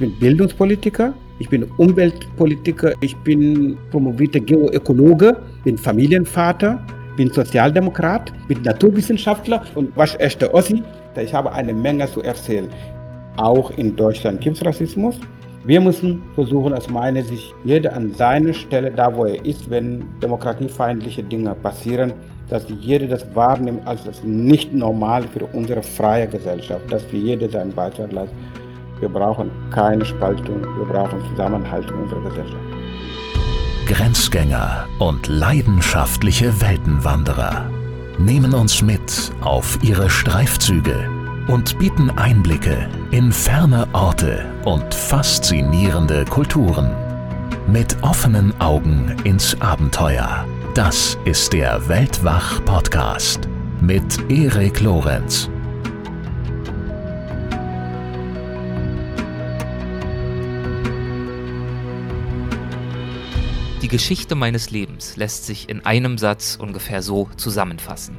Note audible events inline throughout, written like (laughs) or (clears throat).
bin Bildungspolitiker, ich bin Umweltpolitiker, ich bin promovierter Geoökologe, bin Familienvater, bin Sozialdemokrat, bin Naturwissenschaftler und waschechter Ossi. Ich habe eine Menge zu erzählen. Auch in Deutschland gibt es Rassismus. Wir müssen versuchen, aus meiner Sicht, jeder an seiner Stelle, da wo er ist, wenn demokratiefeindliche Dinge passieren, dass jeder das wahrnimmt als das nicht normal für unsere freie Gesellschaft, dass wir jeder seinen Beitrag leisten. Wir brauchen keine Spaltung, wir brauchen Zusammenhalt in unserer Gesellschaft. Grenzgänger und leidenschaftliche Weltenwanderer nehmen uns mit auf ihre Streifzüge und bieten Einblicke in ferne Orte und faszinierende Kulturen. Mit offenen Augen ins Abenteuer das ist der Weltwach-Podcast mit Erik Lorenz. Die Geschichte meines Lebens lässt sich in einem Satz ungefähr so zusammenfassen.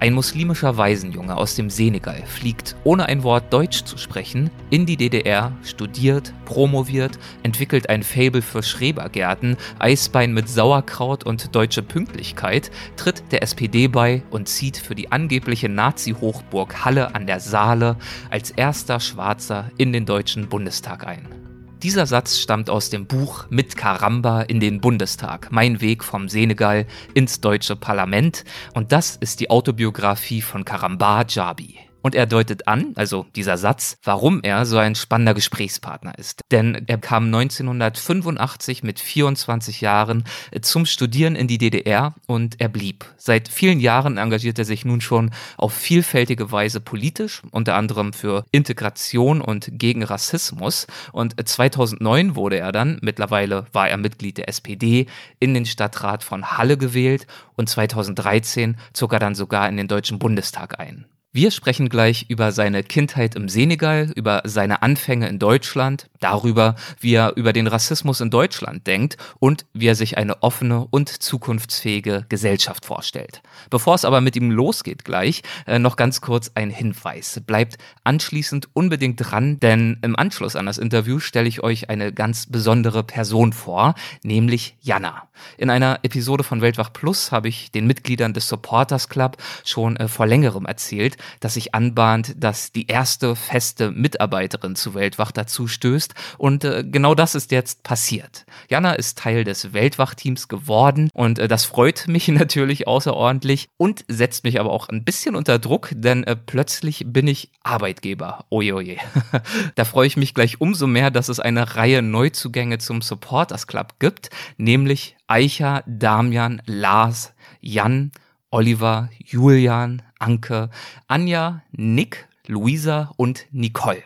Ein muslimischer Waisenjunge aus dem Senegal fliegt, ohne ein Wort Deutsch zu sprechen, in die DDR, studiert, promoviert, entwickelt ein Fable für Schrebergärten, Eisbein mit Sauerkraut und deutsche Pünktlichkeit, tritt der SPD bei und zieht für die angebliche Nazi-Hochburg Halle an der Saale als erster Schwarzer in den Deutschen Bundestag ein. Dieser Satz stammt aus dem Buch Mit Karamba in den Bundestag, mein Weg vom Senegal ins deutsche Parlament und das ist die Autobiografie von Karamba Jabi. Und er deutet an, also dieser Satz, warum er so ein spannender Gesprächspartner ist. Denn er kam 1985 mit 24 Jahren zum Studieren in die DDR und er blieb. Seit vielen Jahren engagiert er sich nun schon auf vielfältige Weise politisch, unter anderem für Integration und gegen Rassismus. Und 2009 wurde er dann, mittlerweile war er Mitglied der SPD, in den Stadtrat von Halle gewählt und 2013 zog er dann sogar in den Deutschen Bundestag ein. Wir sprechen gleich über seine Kindheit im Senegal, über seine Anfänge in Deutschland, darüber, wie er über den Rassismus in Deutschland denkt und wie er sich eine offene und zukunftsfähige Gesellschaft vorstellt. Bevor es aber mit ihm losgeht gleich, äh, noch ganz kurz ein Hinweis. Bleibt anschließend unbedingt dran, denn im Anschluss an das Interview stelle ich euch eine ganz besondere Person vor, nämlich Jana. In einer Episode von Weltwach Plus habe ich den Mitgliedern des Supporters Club schon äh, vor längerem erzählt, dass sich anbahnt, dass die erste feste Mitarbeiterin zu Weltwach dazu stößt. Und äh, genau das ist jetzt passiert. Jana ist Teil des Weltwachteams geworden und äh, das freut mich (laughs) natürlich außerordentlich und setzt mich aber auch ein bisschen unter Druck, denn äh, plötzlich bin ich Arbeitgeber. Oje, (laughs) da freue ich mich gleich umso mehr, dass es eine Reihe Neuzugänge zum Supporters Club gibt, nämlich Eicher, Damian, Lars, Jan, Oliver, Julian, Anke, Anja, Nick, Luisa und Nicole.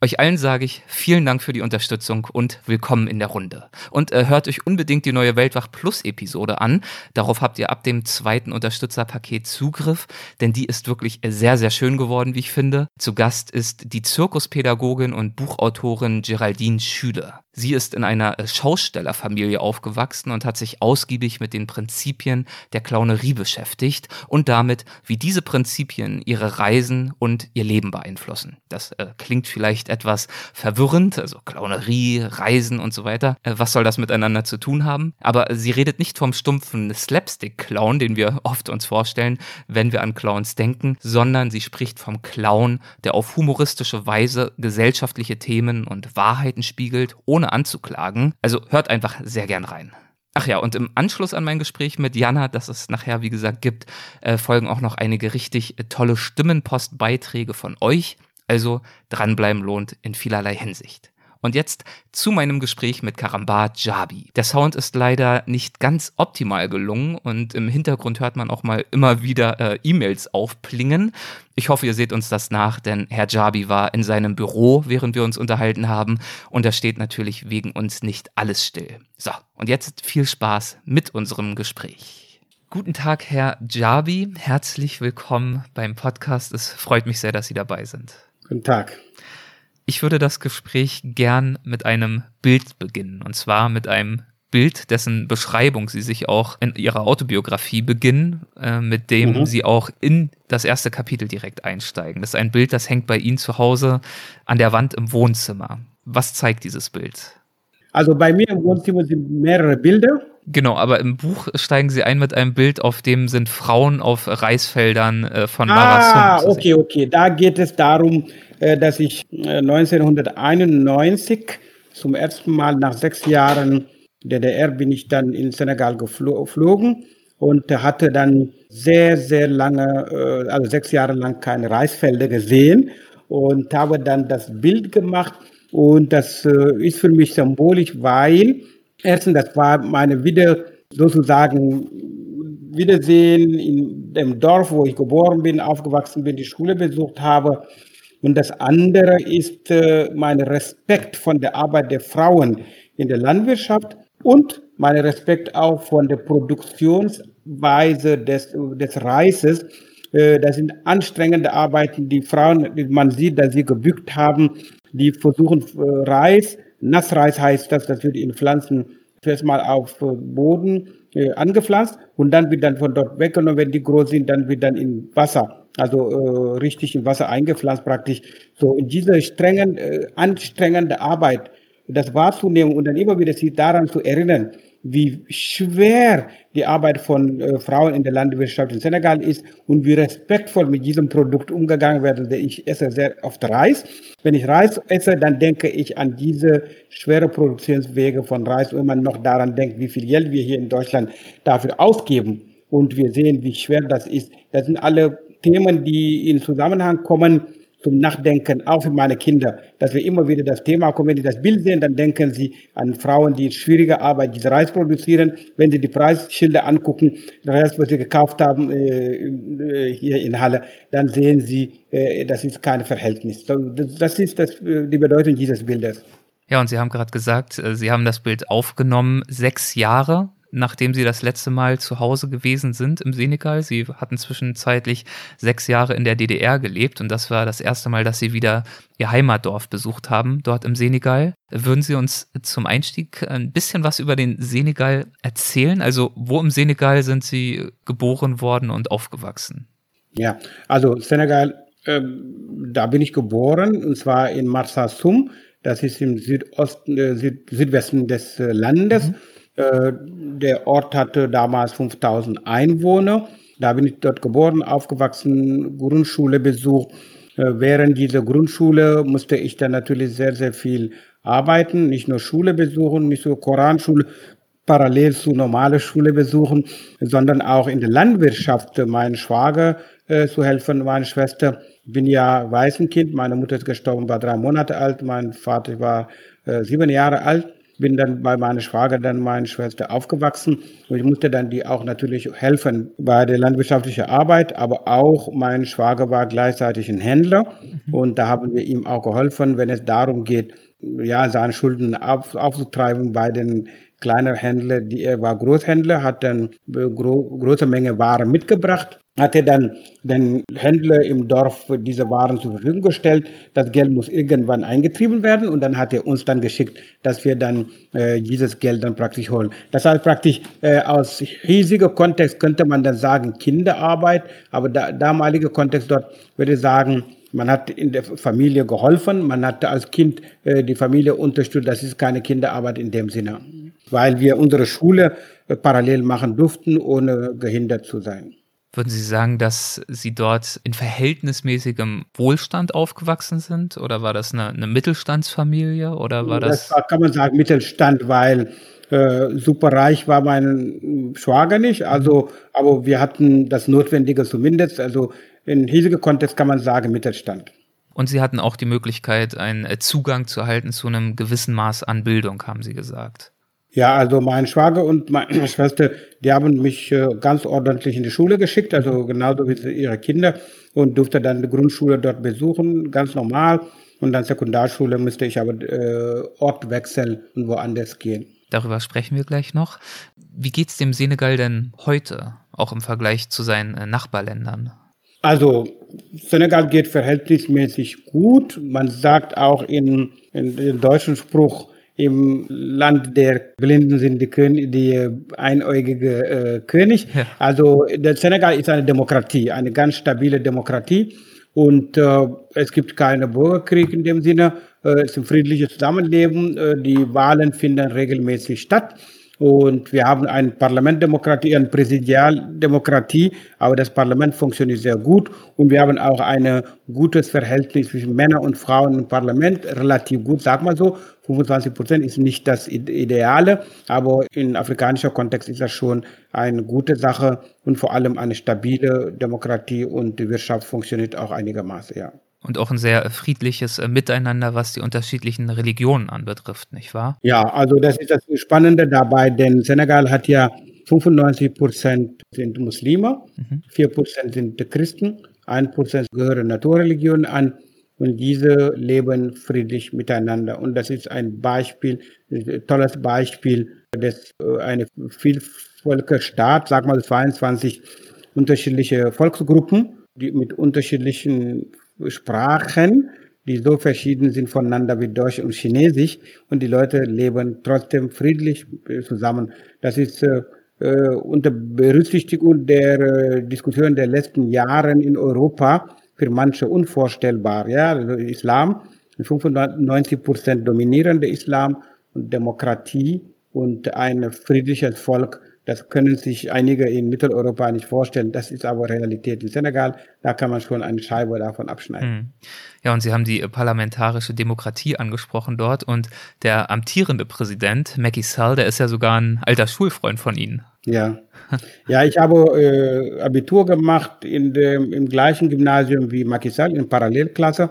Euch allen sage ich vielen Dank für die Unterstützung und willkommen in der Runde. Und äh, hört euch unbedingt die neue Weltwach Plus Episode an. Darauf habt ihr ab dem zweiten Unterstützerpaket Zugriff, denn die ist wirklich sehr, sehr schön geworden, wie ich finde. Zu Gast ist die Zirkuspädagogin und Buchautorin Geraldine Schüler. Sie ist in einer äh, Schaustellerfamilie aufgewachsen und hat sich ausgiebig mit den Prinzipien der Clownerie beschäftigt und damit, wie diese Prinzipien ihre Reisen und ihr Leben beeinflussen. Das äh, klingt vielleicht etwas verwirrend, also Clownerie, Reisen und so weiter. Äh, was soll das miteinander zu tun haben? Aber sie redet nicht vom stumpfen Slapstick-Clown, den wir (laughs) oft uns vorstellen, wenn wir an Clowns denken, sondern sie spricht vom Clown, der auf humoristische Weise gesellschaftliche Themen und Wahrheiten spiegelt, ohne anzuklagen. Also hört einfach sehr gern rein. Ach ja, und im Anschluss an mein Gespräch mit Jana, das es nachher, wie gesagt, gibt, äh, folgen auch noch einige richtig äh, tolle Stimmenpostbeiträge von euch. Also dranbleiben lohnt in vielerlei Hinsicht. Und jetzt zu meinem Gespräch mit Karamba Jabi. Der Sound ist leider nicht ganz optimal gelungen und im Hintergrund hört man auch mal immer wieder äh, E-Mails aufplingen. Ich hoffe, ihr seht uns das nach, denn Herr Jabi war in seinem Büro, während wir uns unterhalten haben und da steht natürlich wegen uns nicht alles still. So, und jetzt viel Spaß mit unserem Gespräch. Guten Tag, Herr Jabi. Herzlich willkommen beim Podcast. Es freut mich sehr, dass Sie dabei sind. Guten Tag. Ich würde das Gespräch gern mit einem Bild beginnen. Und zwar mit einem Bild, dessen Beschreibung Sie sich auch in Ihrer Autobiografie beginnen, äh, mit dem mhm. Sie auch in das erste Kapitel direkt einsteigen. Das ist ein Bild, das hängt bei Ihnen zu Hause an der Wand im Wohnzimmer. Was zeigt dieses Bild? Also bei mir im Wohnzimmer sind mehrere Bilder. Genau, aber im Buch steigen Sie ein mit einem Bild, auf dem sind Frauen auf Reisfeldern äh, von Marathon. Ah, okay, okay. Da geht es darum, dass ich 1991 äh, zum ersten Mal nach sechs Jahren DDR bin ich dann in Senegal geflogen und hatte dann sehr, sehr lange, äh, also sechs Jahre lang keine Reisfelder gesehen und habe dann das Bild gemacht und das ist für mich symbolisch, weil erstens, das war meine wieder sozusagen Wiedersehen in dem Dorf, wo ich geboren bin, aufgewachsen bin, die Schule besucht habe. Und das andere ist äh, mein Respekt von der Arbeit der Frauen in der Landwirtschaft und mein Respekt auch von der Produktionsweise des, des Reises. Äh, das sind anstrengende Arbeiten, die Frauen, man sieht, dass sie gebückt haben, die versuchen äh, Reis, Nassreis heißt das, das wird in Pflanzen zuerst mal auf Boden äh, angepflanzt und dann wird dann von dort weggenommen, wenn die groß sind, dann wird dann in Wasser, also äh, richtig in Wasser eingepflanzt praktisch. So in dieser strengen, äh, anstrengende Arbeit, das wahrzunehmen und dann immer wieder sich daran zu erinnern, wie schwer die Arbeit von äh, Frauen in der Landwirtschaft in Senegal ist und wie respektvoll mit diesem Produkt umgegangen wird. Ich esse sehr oft Reis. Wenn ich Reis esse, dann denke ich an diese schwere Produktionswege von Reis und man noch daran denkt, wie viel Geld wir hier in Deutschland dafür ausgeben. Und wir sehen, wie schwer das ist. Das sind alle Themen, die in Zusammenhang kommen zum Nachdenken, auch für meine Kinder, dass wir immer wieder das Thema kommen. Wenn die das Bild sehen, dann denken sie an Frauen, die schwierige Arbeit, diese Reis produzieren. Wenn sie die Preisschilder angucken, das Reis, was sie gekauft haben äh, äh, hier in Halle, dann sehen sie, äh, das ist kein Verhältnis. Das ist das, äh, die Bedeutung dieses Bildes. Ja, und Sie haben gerade gesagt, äh, Sie haben das Bild aufgenommen, sechs Jahre nachdem sie das letzte Mal zu Hause gewesen sind im Senegal. Sie hatten zwischenzeitlich sechs Jahre in der DDR gelebt und das war das erste Mal, dass sie wieder ihr Heimatdorf besucht haben, dort im Senegal. Würden Sie uns zum Einstieg ein bisschen was über den Senegal erzählen? Also wo im Senegal sind Sie geboren worden und aufgewachsen? Ja, also Senegal, äh, da bin ich geboren und zwar in Marsassoum. Das ist im Südosten, äh, Süd, Südwesten des äh, Landes. Mhm. Äh, der Ort hatte damals 5000 Einwohner. Da bin ich dort geboren, aufgewachsen, Grundschule besucht. Äh, während dieser Grundschule musste ich dann natürlich sehr, sehr viel arbeiten, nicht nur Schule besuchen, nicht nur Koranschule, parallel zu normale Schule besuchen, sondern auch in der Landwirtschaft meinen Schwager äh, zu helfen, meine Schwester. Ich bin ja Waisenkind, meine Mutter ist gestorben, war drei Monate alt, mein Vater war äh, sieben Jahre alt bin dann bei meiner Schwager, dann meine Schwester aufgewachsen. Und ich musste dann die auch natürlich helfen bei der landwirtschaftlichen Arbeit, aber auch mein Schwager war gleichzeitig ein Händler. Mhm. und da haben wir ihm auch geholfen, wenn es darum geht, ja, seine Schulden auf, aufzutreiben bei den kleinen Händlern, die er war Großhändler, hat dann gro große Menge Waren mitgebracht hat er dann den Händler im Dorf diese Waren zur Verfügung gestellt. Das Geld muss irgendwann eingetrieben werden und dann hat er uns dann geschickt, dass wir dann äh, dieses Geld dann praktisch holen. Das heißt praktisch äh, aus riesiger Kontext könnte man dann sagen Kinderarbeit, aber der damalige Kontext dort würde sagen, man hat in der Familie geholfen, man hat als Kind äh, die Familie unterstützt. Das ist keine Kinderarbeit in dem Sinne, weil wir unsere Schule äh, parallel machen durften, ohne gehindert zu sein. Würden Sie sagen, dass Sie dort in verhältnismäßigem Wohlstand aufgewachsen sind? Oder war das eine, eine Mittelstandsfamilie? Oder war das? Das kann man sagen Mittelstand, weil äh, super reich war mein Schwager nicht. Also, aber wir hatten das Notwendige zumindest. Also in hiesiger Kontext kann man sagen Mittelstand. Und Sie hatten auch die Möglichkeit, einen Zugang zu erhalten zu einem gewissen Maß an Bildung, haben Sie gesagt. Ja, also mein Schwager und meine (clears throat) Schwester, die haben mich äh, ganz ordentlich in die Schule geschickt, also genauso wie ihre Kinder und durfte dann die Grundschule dort besuchen, ganz normal. Und dann Sekundarschule musste ich aber äh, Ort wechseln und woanders gehen. Darüber sprechen wir gleich noch. Wie geht's dem Senegal denn heute, auch im Vergleich zu seinen äh, Nachbarländern? Also Senegal geht verhältnismäßig gut. Man sagt auch in, in dem deutschen Spruch, im Land der Blinden sind die, König, die einäugige äh, König. Ja. Also der Senegal ist eine Demokratie, eine ganz stabile Demokratie. Und äh, es gibt keinen Bürgerkrieg in dem Sinne. Äh, äh, es ist ein friedliches Zusammenleben. Äh, die Wahlen finden regelmäßig statt. Und wir haben eine Parlamentdemokratie, eine Präsidialdemokratie, aber das Parlament funktioniert sehr gut. Und wir haben auch ein gutes Verhältnis zwischen Männern und Frauen im Parlament, relativ gut, sag mal so. 25 Prozent ist nicht das Ideale, aber in afrikanischer Kontext ist das schon eine gute Sache und vor allem eine stabile Demokratie und die Wirtschaft funktioniert auch einigermaßen, ja und auch ein sehr friedliches äh, Miteinander, was die unterschiedlichen Religionen anbetrifft, nicht wahr? Ja, also das ist das Spannende dabei, denn Senegal hat ja 95 Prozent sind Muslime, mhm. 4 Prozent sind Christen, 1 Prozent gehören Naturreligionen an und diese leben friedlich miteinander. Und das ist ein Beispiel, ein tolles Beispiel, dass äh, eine Vielvölkerstaat, sag mal 22 unterschiedliche Volksgruppen, die mit unterschiedlichen Sprachen, die so verschieden sind voneinander wie Deutsch und Chinesisch und die Leute leben trotzdem friedlich äh, zusammen. Das ist äh, äh, unter Berücksichtigung der äh, Diskussion der letzten Jahre in Europa für manche unvorstellbar. Ja, also Islam, 95 Prozent dominierende Islam und Demokratie und ein friedliches Volk das können sich einige in Mitteleuropa nicht vorstellen. Das ist aber Realität in Senegal. Da kann man schon eine Scheibe davon abschneiden. Hm. Ja, und Sie haben die parlamentarische Demokratie angesprochen dort. Und der amtierende Präsident, Macky Sall, der ist ja sogar ein alter Schulfreund von Ihnen. Ja. Ja, ich habe äh, Abitur gemacht in dem, im gleichen Gymnasium wie Macky Sall, in Parallelklasse.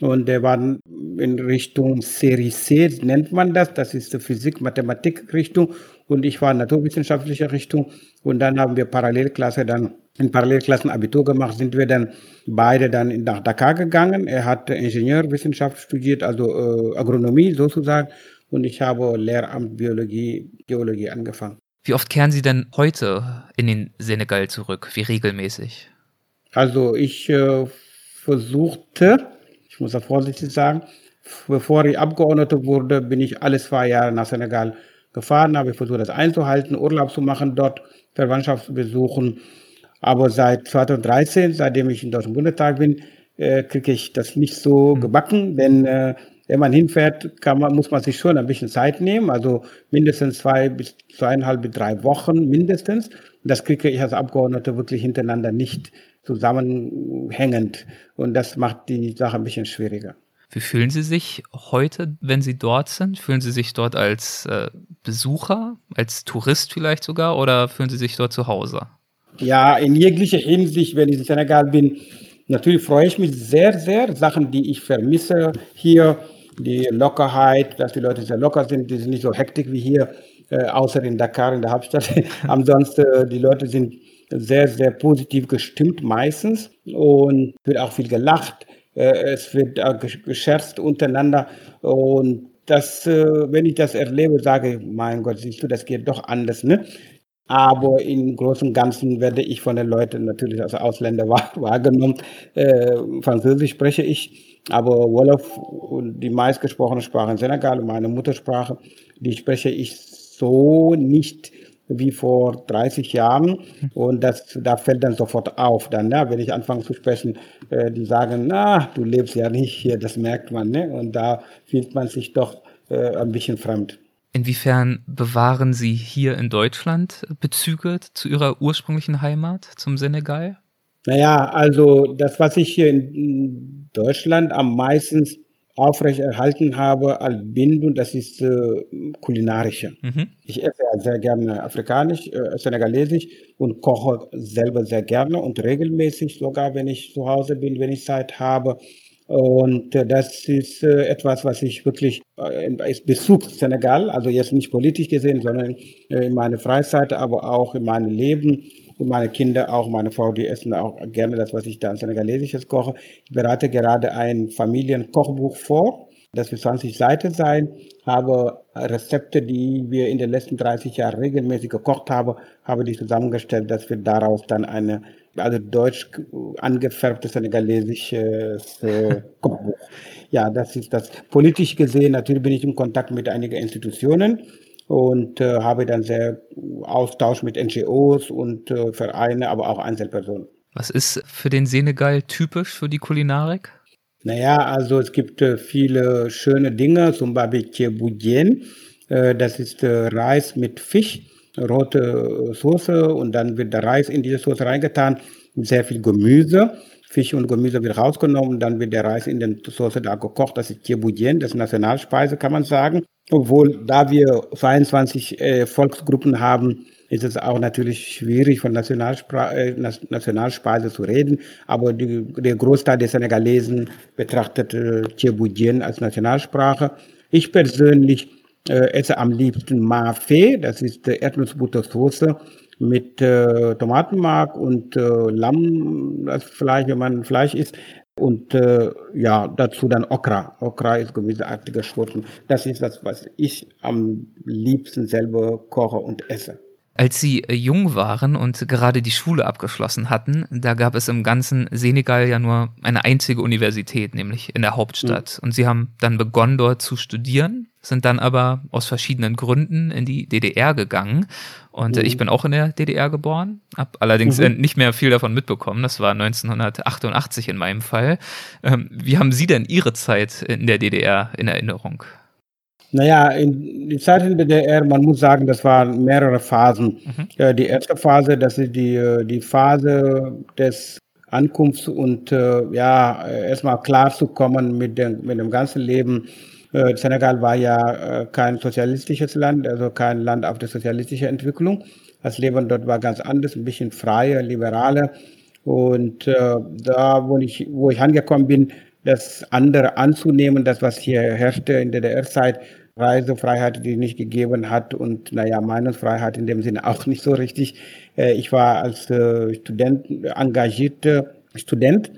Und der war in Richtung Serie C, nennt man das. Das ist die Physik-Mathematik-Richtung. Und ich war in naturwissenschaftlicher Richtung. Und dann haben wir Parallelklasse dann in Parallelklassen Abitur gemacht, sind wir dann beide dann nach Dakar gegangen. Er hat Ingenieurwissenschaft studiert, also äh, Agronomie sozusagen. Und ich habe Lehramt Biologie, Geologie angefangen. Wie oft kehren Sie denn heute in den Senegal zurück? Wie regelmäßig? Also ich äh, versuchte, ich muss das vorsichtig sagen, bevor ich Abgeordneter wurde, bin ich alle zwei Jahre nach Senegal gefahren, habe ich versucht, das einzuhalten, Urlaub zu machen dort, Verwandtschaft zu besuchen. Aber seit 2013, seitdem ich in Deutschen Bundestag bin, äh, kriege ich das nicht so hm. gebacken, denn äh, wenn man hinfährt, kann man, muss man sich schon ein bisschen Zeit nehmen, also mindestens zwei bis zweieinhalb bis drei Wochen mindestens. Und das kriege ich als Abgeordneter wirklich hintereinander nicht zusammenhängend. Und das macht die Sache ein bisschen schwieriger. Wie fühlen Sie sich heute, wenn Sie dort sind? Fühlen Sie sich dort als äh, Besucher, als Tourist vielleicht sogar oder fühlen Sie sich dort zu Hause? Ja, in jeglicher Hinsicht, wenn ich in Senegal bin, natürlich freue ich mich sehr, sehr. Sachen, die ich vermisse hier, die Lockerheit, dass die Leute sehr locker sind, die sind nicht so hektisch wie hier, äh, außer in Dakar, in der Hauptstadt. (laughs) Ansonsten, äh, die Leute sind sehr, sehr positiv gestimmt meistens und wird auch viel gelacht. Äh, es wird gescherzt untereinander und das, äh, wenn ich das erlebe, sage ich, mein Gott, siehst du, das geht doch anders, ne? Aber im Großen und Ganzen werde ich von den Leuten natürlich als Ausländer (laughs) wahrgenommen. Äh, Französisch spreche ich, aber Wolof und die meistgesprochene Sprache in Senegal, meine Muttersprache, die spreche ich so nicht wie vor 30 Jahren. Und das, da fällt dann sofort auf, dann, ne? wenn ich anfange zu sprechen, äh, die sagen, na, du lebst ja nicht hier, das merkt man. Ne? Und da fühlt man sich doch äh, ein bisschen fremd. Inwiefern bewahren Sie hier in Deutschland Bezüge zu Ihrer ursprünglichen Heimat, zum Senegal? Naja, also das, was ich hier in Deutschland am meisten aufrechterhalten habe als Bindung, das ist äh, kulinarische. Mhm. Ich esse sehr gerne afrikanisch, äh, senegalesisch und koche selber sehr gerne und regelmäßig, sogar wenn ich zu Hause bin, wenn ich Zeit habe. Und äh, das ist äh, etwas, was ich wirklich äh, als Bezug Senegal, also jetzt nicht politisch gesehen, sondern äh, in meiner Freizeit, aber auch in meinem Leben und meine Kinder, auch meine Frau, die essen auch gerne das, was ich da an Senegalesisches koche. Ich bereite gerade ein Familienkochbuch vor. Das wird 20 Seiten sein, habe Rezepte, die wir in den letzten 30 Jahren regelmäßig gekocht haben, habe die zusammengestellt, dass wir daraus dann eine, also deutsch angefärbtes senegalesisches äh, Kochbuch. Ja, das ist das. Politisch gesehen, natürlich bin ich in Kontakt mit einigen Institutionen und äh, habe dann sehr Austausch mit NGOs und äh, Vereine, aber auch Einzelpersonen. Was ist für den Senegal typisch für die Kulinarik? Naja, also es gibt äh, viele schöne Dinge, zum Beispiel Chebudien. Äh, das ist äh, Reis mit Fisch, rote Soße und dann wird der Reis in diese Soße reingetan mit sehr viel Gemüse. Fisch und Gemüse wird rausgenommen, dann wird der Reis in der Soße da gekocht. Das ist Chebudien, das ist Nationalspeise, kann man sagen. Obwohl, da wir 22 äh, Volksgruppen haben, ist es auch natürlich schwierig, von Nationalspra äh, Nationalspeise zu reden. Aber die, der Großteil der Senegalesen betrachtet äh, Chebudien als Nationalsprache. Ich persönlich äh, esse am liebsten Mafé, das ist äh, Erdnussbuttersoße mit äh, Tomatenmark und äh, Lamm, das Fleisch, wenn man Fleisch isst. Und äh, ja, dazu dann Okra. Okra ist gemüseartiger Schurken. Das ist das, was ich am liebsten selber koche und esse. Als sie äh, jung waren und gerade die Schule abgeschlossen hatten, da gab es im ganzen Senegal ja nur eine einzige Universität, nämlich in der Hauptstadt. Mhm. Und sie haben dann begonnen dort zu studieren, sind dann aber aus verschiedenen Gründen in die DDR gegangen. Und äh, mhm. ich bin auch in der DDR geboren, habe allerdings mhm. nicht mehr viel davon mitbekommen. Das war 1988 in meinem Fall. Ähm, wie haben Sie denn Ihre Zeit in der DDR in Erinnerung? Naja, in die Zeit in der DDR, man muss sagen, das waren mehrere Phasen. Mhm. die erste Phase, das ist die, äh, die Phase des Ankunfts und äh, ja, erstmal klar zu kommen mit dem, mit dem ganzen Leben. Äh, Senegal war ja äh, kein sozialistisches Land, also kein Land auf der sozialistischen Entwicklung. Das Leben dort war ganz anders, ein bisschen freier, liberaler. Und äh, da, wo ich, wo ich angekommen bin, das andere anzunehmen, das, was hier herrschte in der DDR-Zeit, Reisefreiheit, die nicht gegeben hat und naja, Meinungsfreiheit in dem Sinne auch nicht so richtig. Äh, ich war als äh, Student, engagierter Student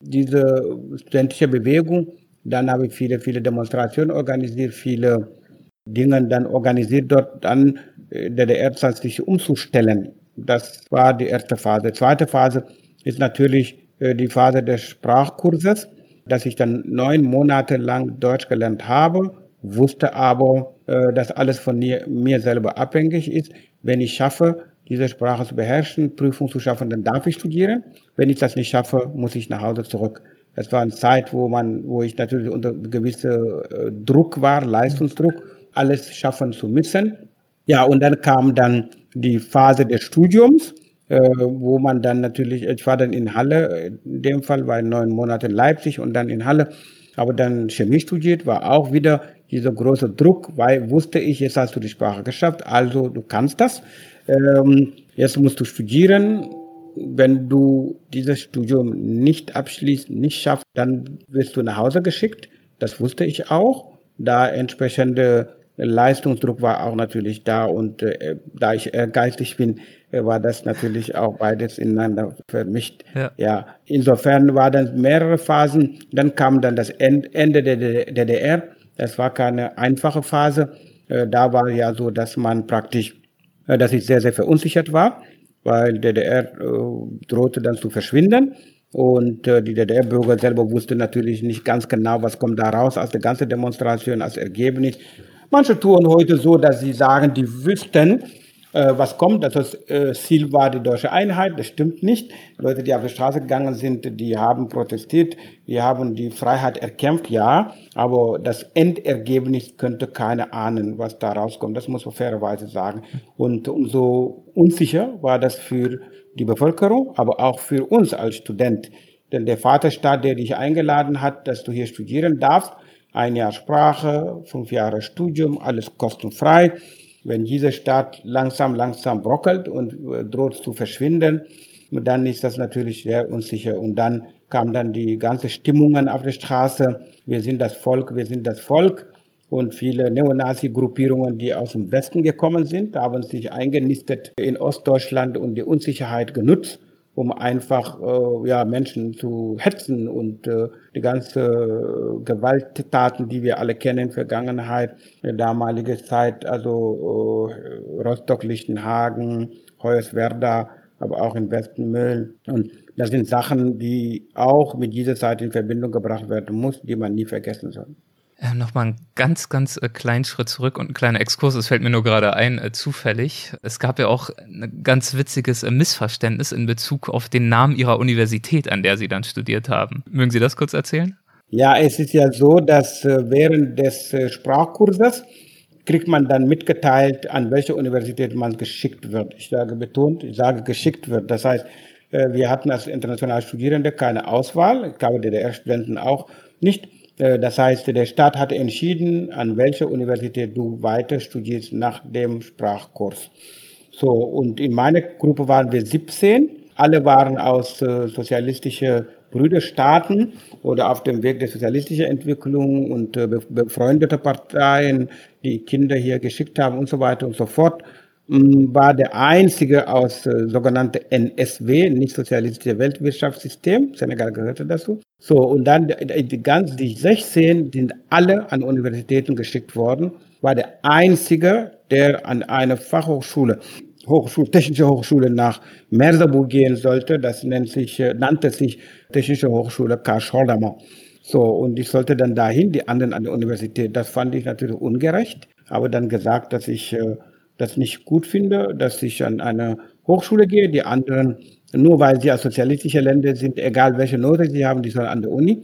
diese studentische Bewegung. Dann habe ich viele, viele Demonstrationen organisiert, viele Dinge dann organisiert, dort dann der DDR-Zeit sich umzustellen. Das war die erste Phase. Zweite Phase ist natürlich die Phase des Sprachkurses, dass ich dann neun Monate lang Deutsch gelernt habe wusste aber, äh, dass alles von mir, mir selber abhängig ist. Wenn ich schaffe, diese Sprache zu beherrschen, Prüfung zu schaffen, dann darf ich studieren. Wenn ich das nicht schaffe, muss ich nach Hause zurück. Das war eine Zeit, wo man, wo ich natürlich unter gewisse äh, Druck war, Leistungsdruck, alles schaffen zu müssen. Ja, und dann kam dann die Phase des Studiums, äh, wo man dann natürlich, ich war dann in Halle, in dem Fall war ich neun Monate in Leipzig und dann in Halle, aber dann Chemie studiert, war auch wieder dieser große Druck, weil wusste ich, jetzt hast du die Sprache geschafft, also du kannst das. Ähm, jetzt musst du studieren. Wenn du dieses Studium nicht abschließt, nicht schaffst, dann wirst du nach Hause geschickt. Das wusste ich auch. Da entsprechende Leistungsdruck war auch natürlich da und äh, da ich ehrgeizig bin, äh, war das natürlich auch beides ineinander vermischt. Ja. ja, insofern war dann mehrere Phasen. Dann kam dann das Ende der DDR es war keine einfache Phase. Äh, da war ja so, dass man praktisch, äh, dass ich sehr, sehr verunsichert war, weil DDR äh, drohte dann zu verschwinden. Und die DDR-Bürger selber wussten natürlich nicht ganz genau, was kommt da raus aus der ganzen Demonstration, als Ergebnis. Manche tun heute so, dass sie sagen, die wüssten, äh, was kommt. Das äh, Ziel war die deutsche Einheit. Das stimmt nicht. Leute, die auf die Straße gegangen sind, die haben protestiert, die haben die Freiheit erkämpft, ja. Aber das Endergebnis könnte keiner ahnen, was da rauskommt. Das muss man fairerweise sagen. Und umso unsicher war das für die Bevölkerung, aber auch für uns als Student. Denn der Vaterstaat, der dich eingeladen hat, dass du hier studieren darfst, ein Jahr Sprache, fünf Jahre Studium, alles kostenfrei wenn diese Stadt langsam, langsam brockelt und äh, droht zu verschwinden, dann ist das natürlich sehr unsicher. Und dann kamen dann die ganzen Stimmungen auf der Straße. Wir sind das Volk, wir sind das Volk. Und viele Neonazi-Gruppierungen, die aus dem Westen gekommen sind, haben sich eingenistet in Ostdeutschland und die Unsicherheit genutzt um einfach äh, ja, Menschen zu hetzen und äh, die ganze äh, Gewalttaten, die wir alle kennen, Vergangenheit, damalige Zeit, also äh, Rostock, Lichtenhagen, Hoyerswerda, aber auch in Westenmühlen. Und das sind Sachen, die auch mit dieser Zeit in Verbindung gebracht werden muss, die man nie vergessen soll. Äh, Nochmal einen ganz, ganz äh, kleinen Schritt zurück und ein kleiner Exkurs, es fällt mir nur gerade ein, äh, zufällig. Es gab ja auch ein ganz witziges äh, Missverständnis in Bezug auf den Namen Ihrer Universität, an der Sie dann studiert haben. Mögen Sie das kurz erzählen? Ja, es ist ja so, dass äh, während des äh, Sprachkurses kriegt man dann mitgeteilt, an welche Universität man geschickt wird. Ich sage betont, ich sage geschickt wird. Das heißt, äh, wir hatten als internationale Studierende keine Auswahl. Ich glaube, DDR-Studenten auch nicht. Das heißt, der Staat hatte entschieden, an welcher Universität du weiter studierst nach dem Sprachkurs. So, und in meiner Gruppe waren wir 17. Alle waren aus äh, sozialistischen Brüderstaaten oder auf dem Weg der sozialistischen Entwicklung und äh, befreundete Parteien, die Kinder hier geschickt haben und so weiter und so fort, war der einzige aus äh, sogenannte NSW, nicht sozialistische Weltwirtschaftssystem. Senegal gehörte dazu. So, und dann die, die ganz, die 16 sind alle an Universitäten geschickt worden, war der einzige, der an eine Fachhochschule Hochschule, Technische Hochschule nach Merseburg gehen sollte. Das nennt sich, äh, nannte sich Technische Hochschule Karl Scholdamer. So, und ich sollte dann dahin, die anderen an der Universität. Das fand ich natürlich ungerecht, aber dann gesagt, dass ich äh, das nicht gut finde, dass ich an eine Hochschule gehe, die anderen, nur weil sie aus sozialistischen Ländern sind, egal welche Note sie haben, die sollen an der Uni.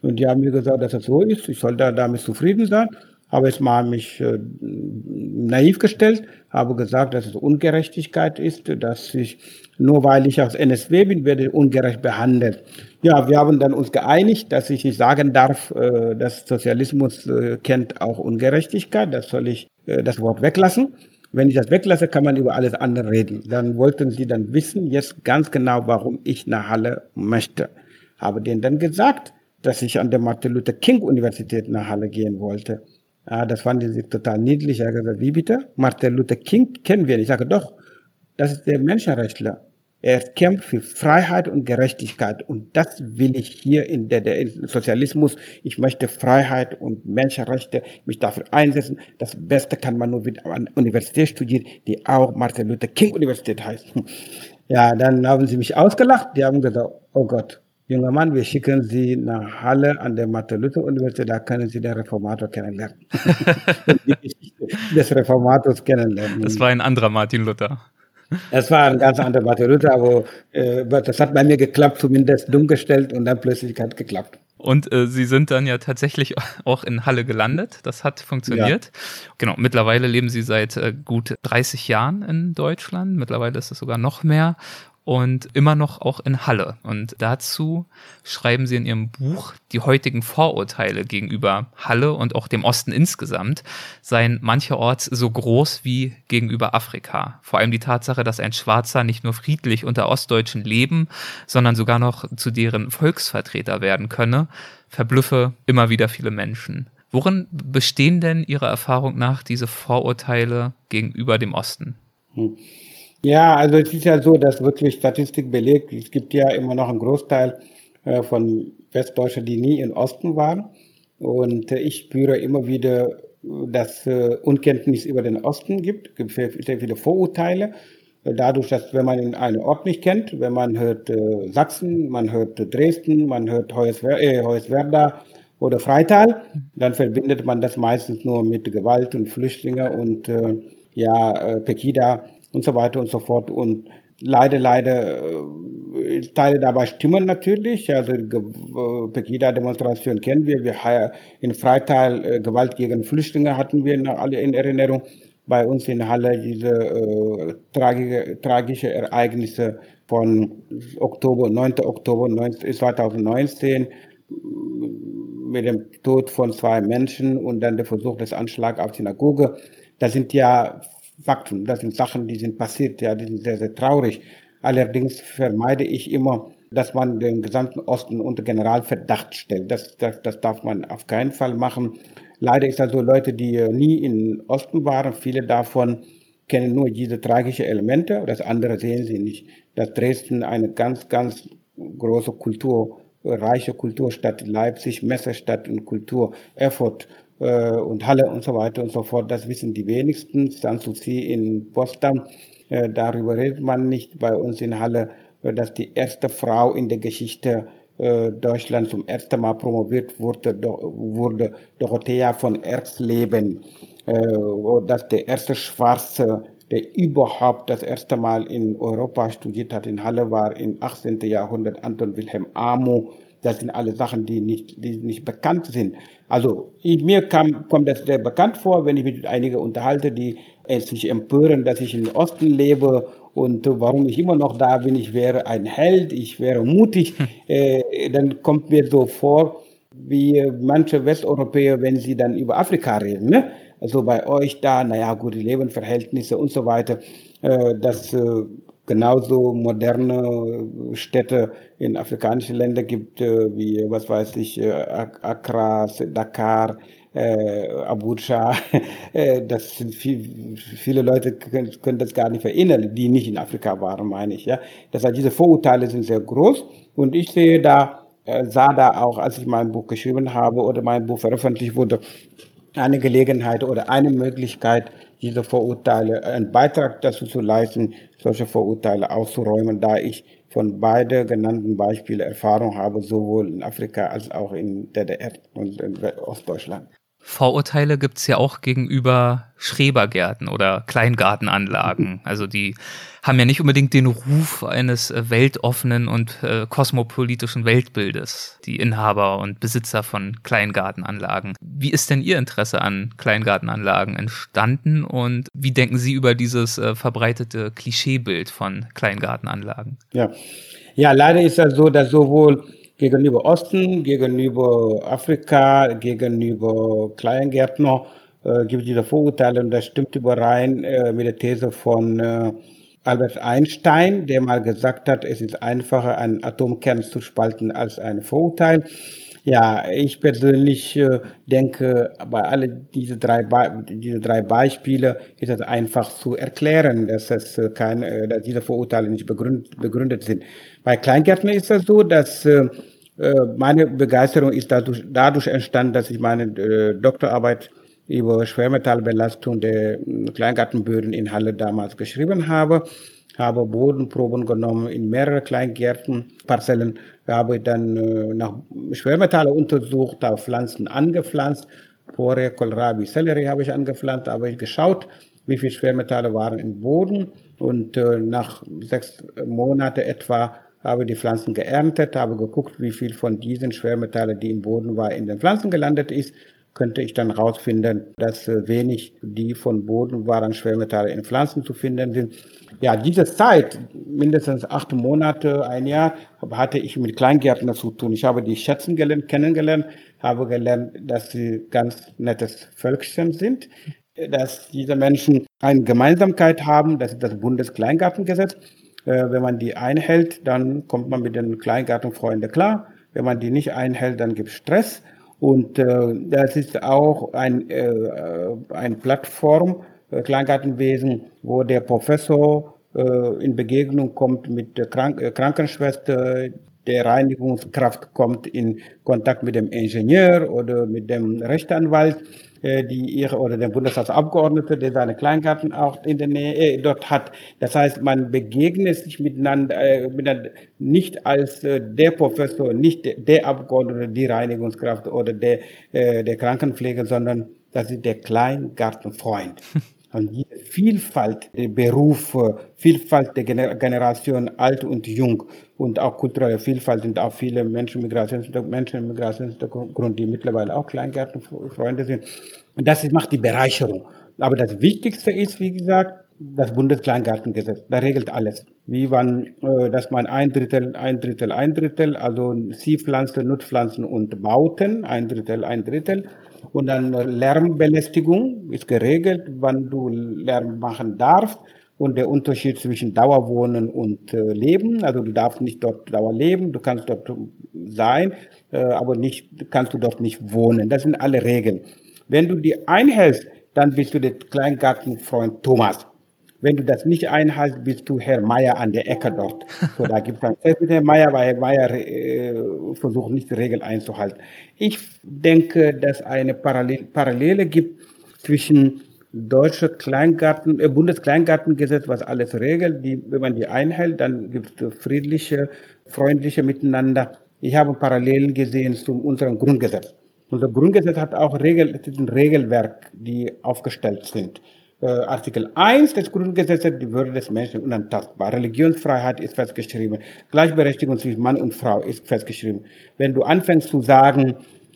Und die haben mir gesagt, dass das so ist. Ich soll da damit zufrieden sein habe jetzt mal mich äh, naiv gestellt, habe gesagt, dass es Ungerechtigkeit ist, dass ich, nur weil ich aus NSW bin, werde ungerecht behandelt. Ja, wir haben dann uns geeinigt, dass ich nicht sagen darf, äh, dass Sozialismus äh, kennt auch Ungerechtigkeit, das soll ich äh, das Wort weglassen. Wenn ich das weglasse, kann man über alles andere reden. Dann wollten sie dann wissen, jetzt ganz genau, warum ich nach Halle möchte. Habe denen dann gesagt, dass ich an der Martin Luther King Universität nach Halle gehen wollte. Ja, das fanden sie total niedlich. Er hat gesagt, wie bitte? Martin Luther King kennen wir nicht. Ich sage, doch, das ist der Menschenrechtler. Er kämpft für Freiheit und Gerechtigkeit. Und das will ich hier in der, der Sozialismus. Ich möchte Freiheit und Menschenrechte, mich dafür einsetzen. Das Beste kann man nur mit einer Universität studieren, die auch Martin Luther King Universität heißt. (laughs) Ja, dann haben sie mich ausgelacht. Die haben gesagt, oh Gott, junger Mann, wir schicken Sie nach Halle an der Martin-Luther-Universität, da können Sie den Reformator kennenlernen. (laughs) (laughs) die Geschichte des Reformators kennenlernen. Das war ein anderer Martin Luther. Das war ein ganz anderer Martin Luther, aber äh, das hat bei mir geklappt, zumindest dumm gestellt und dann plötzlich hat geklappt. Und äh, sie sind dann ja tatsächlich (laughs) auch in Halle gelandet. Das hat funktioniert. Ja. Genau, mittlerweile leben sie seit äh, gut 30 Jahren in Deutschland. Mittlerweile ist es sogar noch mehr und immer noch auch in Halle. Und dazu schreiben sie in ihrem Buch, die heutigen Vorurteile gegenüber Halle und auch dem Osten insgesamt seien mancherorts so groß wie gegenüber Afrika. Vor allem die Tatsache, dass ein Schwarzer nicht nur friedlich unter Ostdeutschen leben, sondern sogar noch zu deren Volksvertreter werden könne, verblüffe immer wieder viele Menschen. Worin bestehen denn Ihrer Erfahrung nach diese Vorurteile gegenüber dem Osten? Hm. Ja, also es ist ja so, dass wirklich Statistik belegt, es gibt ja immer noch einen Großteil äh, von Westdeutschen, die nie im Osten waren. Und äh, ich spüre immer wieder, dass äh, Unkenntnis über den Osten gibt. Es gibt sehr viele Vorurteile. Dadurch, dass wenn man in einen Ort nicht kennt, wenn man hört Sachsen, man hört Dresden, man hört Hoyerswer äh, Hoyerswerda oder Freital, dann verbindet man das meistens nur mit Gewalt und Flüchtlinge und ja, Pegida und so weiter und so fort. Und leider, leider, äh, Teile dabei stimmen natürlich. Also äh, Pegida-Demonstration kennen wir. Wir in Freital äh, Gewalt gegen Flüchtlinge hatten wir alle in Erinnerung. Bei uns in Halle diese äh, tragische, tragische Ereignisse von Oktober, 9. Oktober 2019 mit dem Tod von zwei Menschen und dann der Versuch des Anschlags auf Synagoge. Das sind ja Fakten. Das sind Sachen, die sind passiert, ja, die sind sehr, sehr traurig. Allerdings vermeide ich immer, dass man den gesamten Osten unter Generalverdacht stellt. Das, das, das darf man auf keinen Fall machen. Leider ist also Leute, die nie im Osten waren, viele davon kennen nur diese tragischen Elemente, das andere sehen sie nicht. Dass Dresden eine ganz, ganz große Kultur, reiche Kulturstadt, Leipzig, Messestadt und Kultur, Erfurt, äh, und Halle und so weiter und so fort. Das wissen die wenigsten. Sanssouci in Potsdam, äh, darüber redet man nicht. Bei uns in Halle, äh, dass die erste Frau in der Geschichte äh, Deutschland zum ersten Mal promoviert wurde, wurde Dorothea von Erxleben. Äh, dass der erste Schwarze der überhaupt das erste Mal in Europa studiert hat, in Halle war im 18. Jahrhundert Anton Wilhelm Amo, Das sind alle Sachen, die nicht, die nicht bekannt sind. Also ich, mir kam, kommt das sehr bekannt vor, wenn ich mich mit einigen unterhalte, die sich empören, dass ich im Osten lebe und warum ich immer noch da bin. Ich wäre ein Held, ich wäre mutig. Äh, dann kommt mir so vor, wie manche Westeuropäer, wenn sie dann über Afrika reden. Ne? Also bei euch da, naja, gute Lebensverhältnisse und so weiter. Äh, das äh, genauso moderne Städte in afrikanischen Ländern gibt, äh, wie, was weiß ich, äh, Accra, Dakar, äh, Abuja. (laughs) das sind viel, viele Leute können, können das gar nicht erinnern, die nicht in Afrika waren, meine ich. Ja, das heißt, diese Vorurteile sind sehr groß und ich sehe da, sah da auch, als ich mein Buch geschrieben habe oder mein Buch veröffentlicht wurde, eine Gelegenheit oder eine Möglichkeit, diese Vorurteile, einen Beitrag dazu zu leisten, solche Vorurteile auszuräumen, da ich von beiden genannten Beispielen Erfahrung habe, sowohl in Afrika als auch in DDR und in Ostdeutschland. Vorurteile gibt es ja auch gegenüber Schrebergärten oder Kleingartenanlagen. Also die haben ja nicht unbedingt den Ruf eines äh, weltoffenen und äh, kosmopolitischen Weltbildes, die Inhaber und Besitzer von Kleingartenanlagen. Wie ist denn Ihr Interesse an Kleingartenanlagen entstanden und wie denken Sie über dieses äh, verbreitete Klischeebild von Kleingartenanlagen? Ja. ja, leider ist es so, dass sowohl gegenüber Osten, gegenüber Afrika, gegenüber Kleingärtner äh, gibt es diese Vorurteile und das stimmt überein äh, mit der These von äh, Albert Einstein, der mal gesagt hat, es ist einfacher, einen Atomkern zu spalten als ein Vorurteil. Ja, ich persönlich äh, denke, bei alle diese drei, diese drei Beispiele ist es einfach zu erklären, dass es äh, kein, äh, dass diese Vorurteile nicht begründet, begründet sind. Bei Kleingärtnern ist es so, dass meine Begeisterung ist dadurch, dadurch entstanden, dass ich meine äh, Doktorarbeit über Schwermetallbelastung der äh, Kleingartenböden in Halle damals geschrieben habe, habe Bodenproben genommen in mehrere Kleingärten, Parzellen, habe dann äh, nach Schwermetalle untersucht, auf Pflanzen angepflanzt, Pore, Kohlrabi, Sellerie habe ich angepflanzt, habe ich geschaut, wie viele Schwermetalle waren im Boden. Und äh, nach sechs Monaten etwa habe die Pflanzen geerntet, habe geguckt, wie viel von diesen Schwermetallen, die im Boden war, in den Pflanzen gelandet ist, könnte ich dann herausfinden, dass äh, wenig die von Boden waren Schwermetalle in Pflanzen zu finden sind. Ja, diese Zeit, mindestens acht Monate, ein Jahr, hatte ich mit Kleingärtnern zu tun. Ich habe die schätzen gelernt, kennengelernt, habe gelernt, dass sie ganz nettes Völkchen sind, dass diese Menschen eine Gemeinsamkeit haben, das ist das Bundeskleingartengesetz. Äh, wenn man die einhält, dann kommt man mit den Kleingartenfreunden klar. Wenn man die nicht einhält, dann gibt es Stress. Und äh, das ist auch ein, äh, eine Plattform, äh, Kleingartenwesen, wo der Professor äh, in Begegnung kommt mit der Krank äh, Krankenschwester, der Reinigungskraft kommt in Kontakt mit dem Ingenieur oder mit dem Rechtsanwalt äh, die ihre oder der Bundestagsabgeordnete, der seine Kleingarten auch in der Nähe äh, dort hat. Das heißt, man begegnet sich miteinander, äh, miteinander nicht als äh, der Professor, nicht der, der Abgeordnete, die Reinigungskraft oder der, äh, der Krankenpfleger, sondern das ist der Kleingartenfreund. (laughs) Und diese Vielfalt der Berufe, Vielfalt der Generation alt und jung und auch kulturelle Vielfalt sind auch viele Menschen mit Migrationshintergrund, die mittlerweile auch Kleingärtenfreunde sind. Und das macht die Bereicherung. Aber das Wichtigste ist, wie gesagt, das Bundeskleingartengesetz. Da regelt alles. Wie man, äh, dass man ein Drittel, ein Drittel, ein Drittel, also Siehpflanzen, Nutzpflanzen und Bauten, ein Drittel, ein Drittel und dann Lärmbelästigung ist geregelt, wann du Lärm machen darfst. Und der Unterschied zwischen Dauerwohnen und äh, Leben, also du darfst nicht dort Dauer leben, du kannst dort sein, äh, aber nicht, kannst du dort nicht wohnen. Das sind alle Regeln. Wenn du die einhältst, dann bist du der Kleingartenfreund Thomas. Wenn du das nicht einhältst, bist du Herr Meier an der Ecke dort. So, da gibt es mit Herrn Meier, weil Herr Meier äh, versucht nicht die Regeln einzuhalten. Ich denke, dass eine Parallel Parallele gibt zwischen deutsche Kleingarten, äh, Bundeskleingartengesetz, was alles regelt, die, wenn man die einhält, dann gibt es friedliche, freundliche Miteinander. Ich habe Parallelen gesehen zu unserem Grundgesetz. Unser Grundgesetz hat auch Regel, ein Regelwerk, die aufgestellt sind. Äh, Artikel 1 des Grundgesetzes, die Würde des Menschen unantastbar. Religionsfreiheit ist festgeschrieben. Gleichberechtigung zwischen Mann und Frau ist festgeschrieben. Wenn du anfängst zu sagen,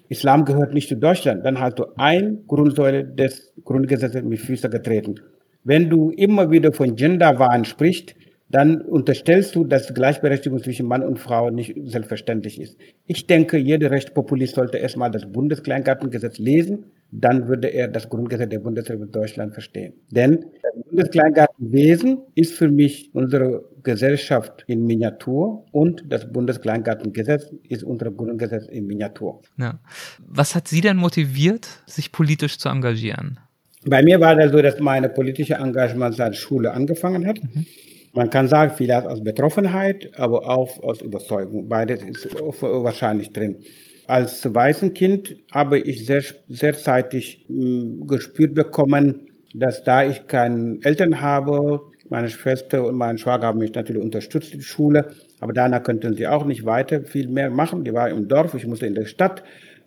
Islam gehört nicht zu Deutschland, dann hast du ein Grundsäule des Grundgesetzes mit Füßen getreten. Wenn du immer wieder von Genderwahn sprichst, dann unterstellst du, dass Gleichberechtigung zwischen Mann und Frau nicht selbstverständlich ist. Ich denke, jeder Rechtspopulist sollte erstmal das Bundeskleingartengesetz lesen, dann würde er das Grundgesetz der Bundesrepublik Deutschland verstehen. Denn das Bundeskleingartenwesen ist für mich unsere Gesellschaft in Miniatur und das Bundeskleingartengesetz ist unser Grundgesetz in Miniatur. Ja. Was hat Sie denn motiviert, sich politisch zu engagieren? Bei mir war das so, dass meine politische Engagement seit Schule angefangen hat. Mhm. Man kann sagen, vielleicht aus Betroffenheit, aber auch aus Überzeugung. Beides ist wahrscheinlich drin. Als Waisenkind habe ich sehr, sehr zeitig hm, gespürt bekommen, dass da ich keine Eltern habe, meine Schwester und mein Schwager haben mich natürlich unterstützt in der Schule, aber danach könnten sie auch nicht weiter viel mehr machen. Die war im Dorf, ich musste in der Stadt.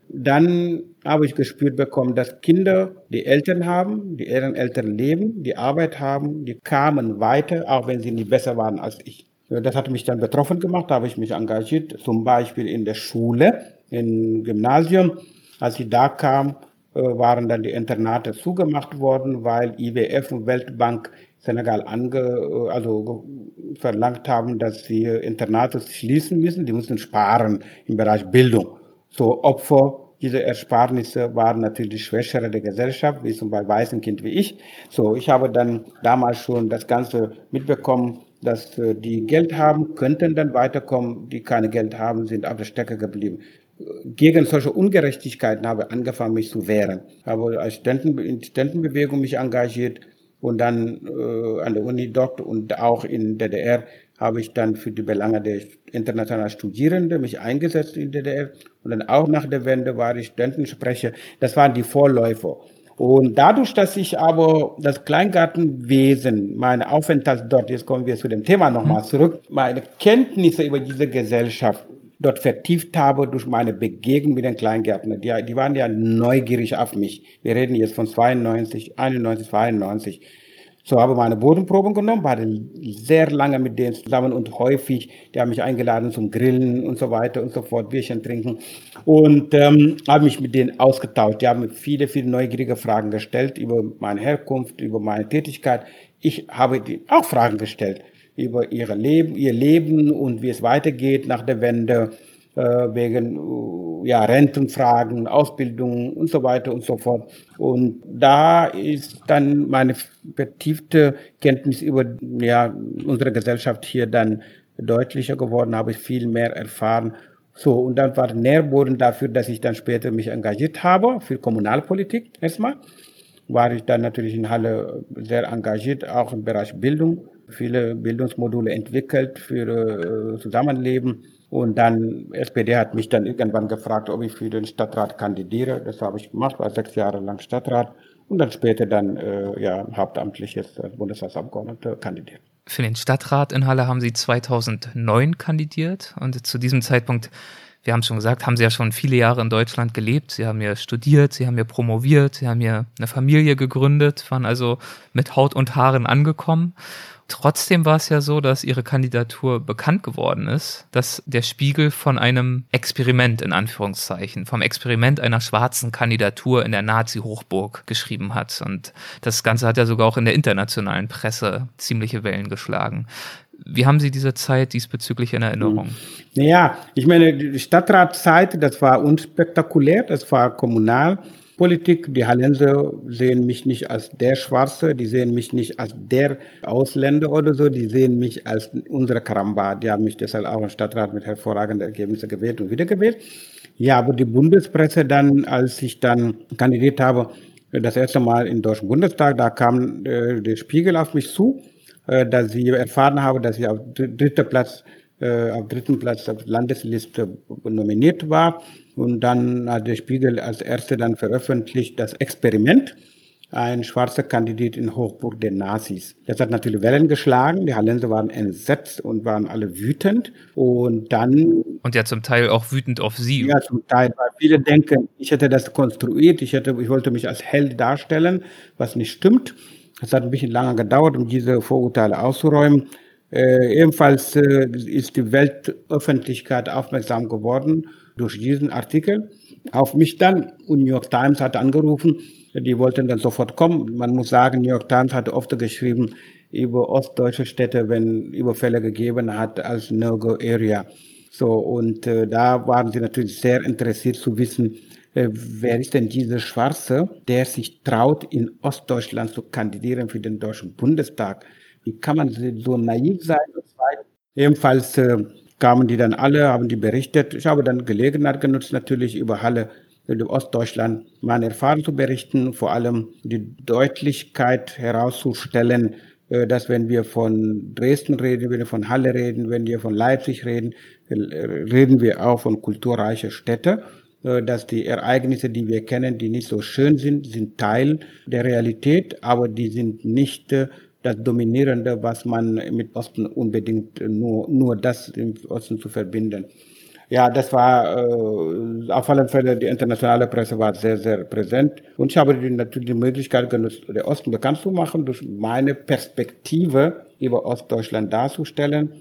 Dann habe ich gespürt bekommen, dass Kinder, die Eltern haben, die ihren Eltern leben, die Arbeit haben, die kamen weiter, auch wenn sie nicht besser waren als ich. Das hat mich dann betroffen gemacht, da habe ich mich engagiert, zum Beispiel in der Schule, im Gymnasium. Als ich da kam, äh, waren dann die Internate zugemacht worden, weil IWF und Weltbank Senegal ange, äh, also verlangt haben, dass sie Internate schließen müssen. Die müssen sparen im Bereich Bildung. So Opfer dieser Ersparnisse waren natürlich die Schwächere der Gesellschaft, wie zum Beispiel Waisenkind wie ich. So, ich habe dann damals schon das Ganze mitbekommen, dass äh, die Geld haben, könnten dann weiterkommen, die keine Geld haben, sind auf der Strecke geblieben. Gegen solche Ungerechtigkeiten habe angefangen, mich zu wehren. Habe als Studenten, in Studentenbewegung mich engagiert und dann äh, an der Uni dort und auch in DDR habe ich dann für die Belange der internationalen Studierenden mich eingesetzt in DDR. Und dann auch nach der Wende war ich Studentensprecher. Das waren die Vorläufer. Und dadurch, dass ich aber das Kleingartenwesen, meine Aufenthalt dort, jetzt kommen wir zu dem Thema nochmal mhm. zurück, meine Kenntnisse über diese Gesellschaft dort vertieft habe durch meine Begegnung mit den Kleingärtnern. Die, die waren ja neugierig auf mich. Wir reden jetzt von 92, 91, 92. So habe meine Bodenproben genommen, war sehr lange mit denen zusammen und häufig, die haben mich eingeladen zum Grillen und so weiter und so fort, Bierchen trinken und ähm, habe mich mit denen ausgetauscht. Die haben mir viele, viele neugierige Fragen gestellt über meine Herkunft, über meine Tätigkeit. Ich habe die auch Fragen gestellt über ihre Leben, ihr Leben und wie es weitergeht nach der Wende äh, wegen ja, Rentenfragen, Ausbildung und so weiter und so fort. Und da ist dann meine vertiefte Kenntnis über ja, unsere Gesellschaft hier dann deutlicher geworden, habe ich viel mehr erfahren. So, und dann war Nährboden dafür, dass ich dann später mich engagiert habe für Kommunalpolitik erstmal. War ich dann natürlich in Halle sehr engagiert, auch im Bereich Bildung. Viele Bildungsmodule entwickelt für äh, Zusammenleben und dann, SPD hat mich dann irgendwann gefragt, ob ich für den Stadtrat kandidiere. Das habe ich gemacht, war sechs Jahre lang Stadtrat und dann später dann äh, ja, hauptamtlich jetzt als Bundestagsabgeordneter kandidiert. Für den Stadtrat in Halle haben Sie 2009 kandidiert und zu diesem Zeitpunkt, wir haben schon gesagt, haben Sie ja schon viele Jahre in Deutschland gelebt. Sie haben ja studiert, Sie haben ja promoviert, Sie haben ja eine Familie gegründet, waren also mit Haut und Haaren angekommen. Trotzdem war es ja so, dass ihre Kandidatur bekannt geworden ist, dass der Spiegel von einem Experiment in Anführungszeichen, vom Experiment einer schwarzen Kandidatur in der Nazi-Hochburg geschrieben hat. Und das Ganze hat ja sogar auch in der internationalen Presse ziemliche Wellen geschlagen. Wie haben Sie diese Zeit diesbezüglich in Erinnerung? Naja, ich meine, die Stadtratszeit, das war unspektakulär, das war kommunal. Politik. Die Hallenser sehen mich nicht als der Schwarze, die sehen mich nicht als der Ausländer oder so, die sehen mich als unsere Karamba. Die haben mich deshalb auch im Stadtrat mit hervorragenden Ergebnissen gewählt und wiedergewählt. Ja, aber die Bundespresse dann, als ich dann kandidiert habe, das erste Mal im Deutschen Bundestag, da kam äh, der Spiegel auf mich zu, äh, dass ich erfahren habe, dass ich auf dritter Platz, äh, auf dritten Platz auf Landesliste nominiert war und dann hat der Spiegel als erster dann veröffentlicht das Experiment. Ein schwarzer Kandidat in Hochburg der Nazis. Das hat natürlich Wellen geschlagen. Die Hallenser waren entsetzt und waren alle wütend. Und dann. Und ja zum Teil auch wütend auf sie. Ja, zum Teil, weil viele denken, ich hätte das konstruiert, ich hätte, ich wollte mich als Held darstellen, was nicht stimmt. Es hat ein bisschen lange gedauert, um diese Vorurteile auszuräumen. Äh, ebenfalls äh, ist die Weltöffentlichkeit aufmerksam geworden durch diesen Artikel auf mich dann. Und New York Times hat angerufen, die wollten dann sofort kommen. Man muss sagen, New York Times hatte oft geschrieben über ostdeutsche Städte, wenn Überfälle gegeben hat als No-Go-Area. So, und äh, da waren sie natürlich sehr interessiert zu wissen, äh, wer ist denn dieser Schwarze, der sich traut, in Ostdeutschland zu kandidieren für den Deutschen Bundestag? Wie kann man so naiv sein? Ebenfalls äh, kamen die dann alle, haben die berichtet. Ich habe dann Gelegenheit genutzt, natürlich über Halle, über Ostdeutschland meine Erfahrungen zu berichten, vor allem die Deutlichkeit herauszustellen, äh, dass wenn wir von Dresden reden, wenn wir von Halle reden, wenn wir von Leipzig reden, äh, reden wir auch von kulturreichen Städten äh, dass die Ereignisse, die wir kennen, die nicht so schön sind, sind Teil der Realität, aber die sind nicht das Dominierende, was man mit Osten unbedingt nur, nur das im Osten zu verbinden. Ja, das war äh, auf alle Fälle, die internationale Presse war sehr, sehr präsent. Und ich habe die, natürlich die Möglichkeit genutzt, den Osten bekannt zu machen, durch meine Perspektive über Ostdeutschland darzustellen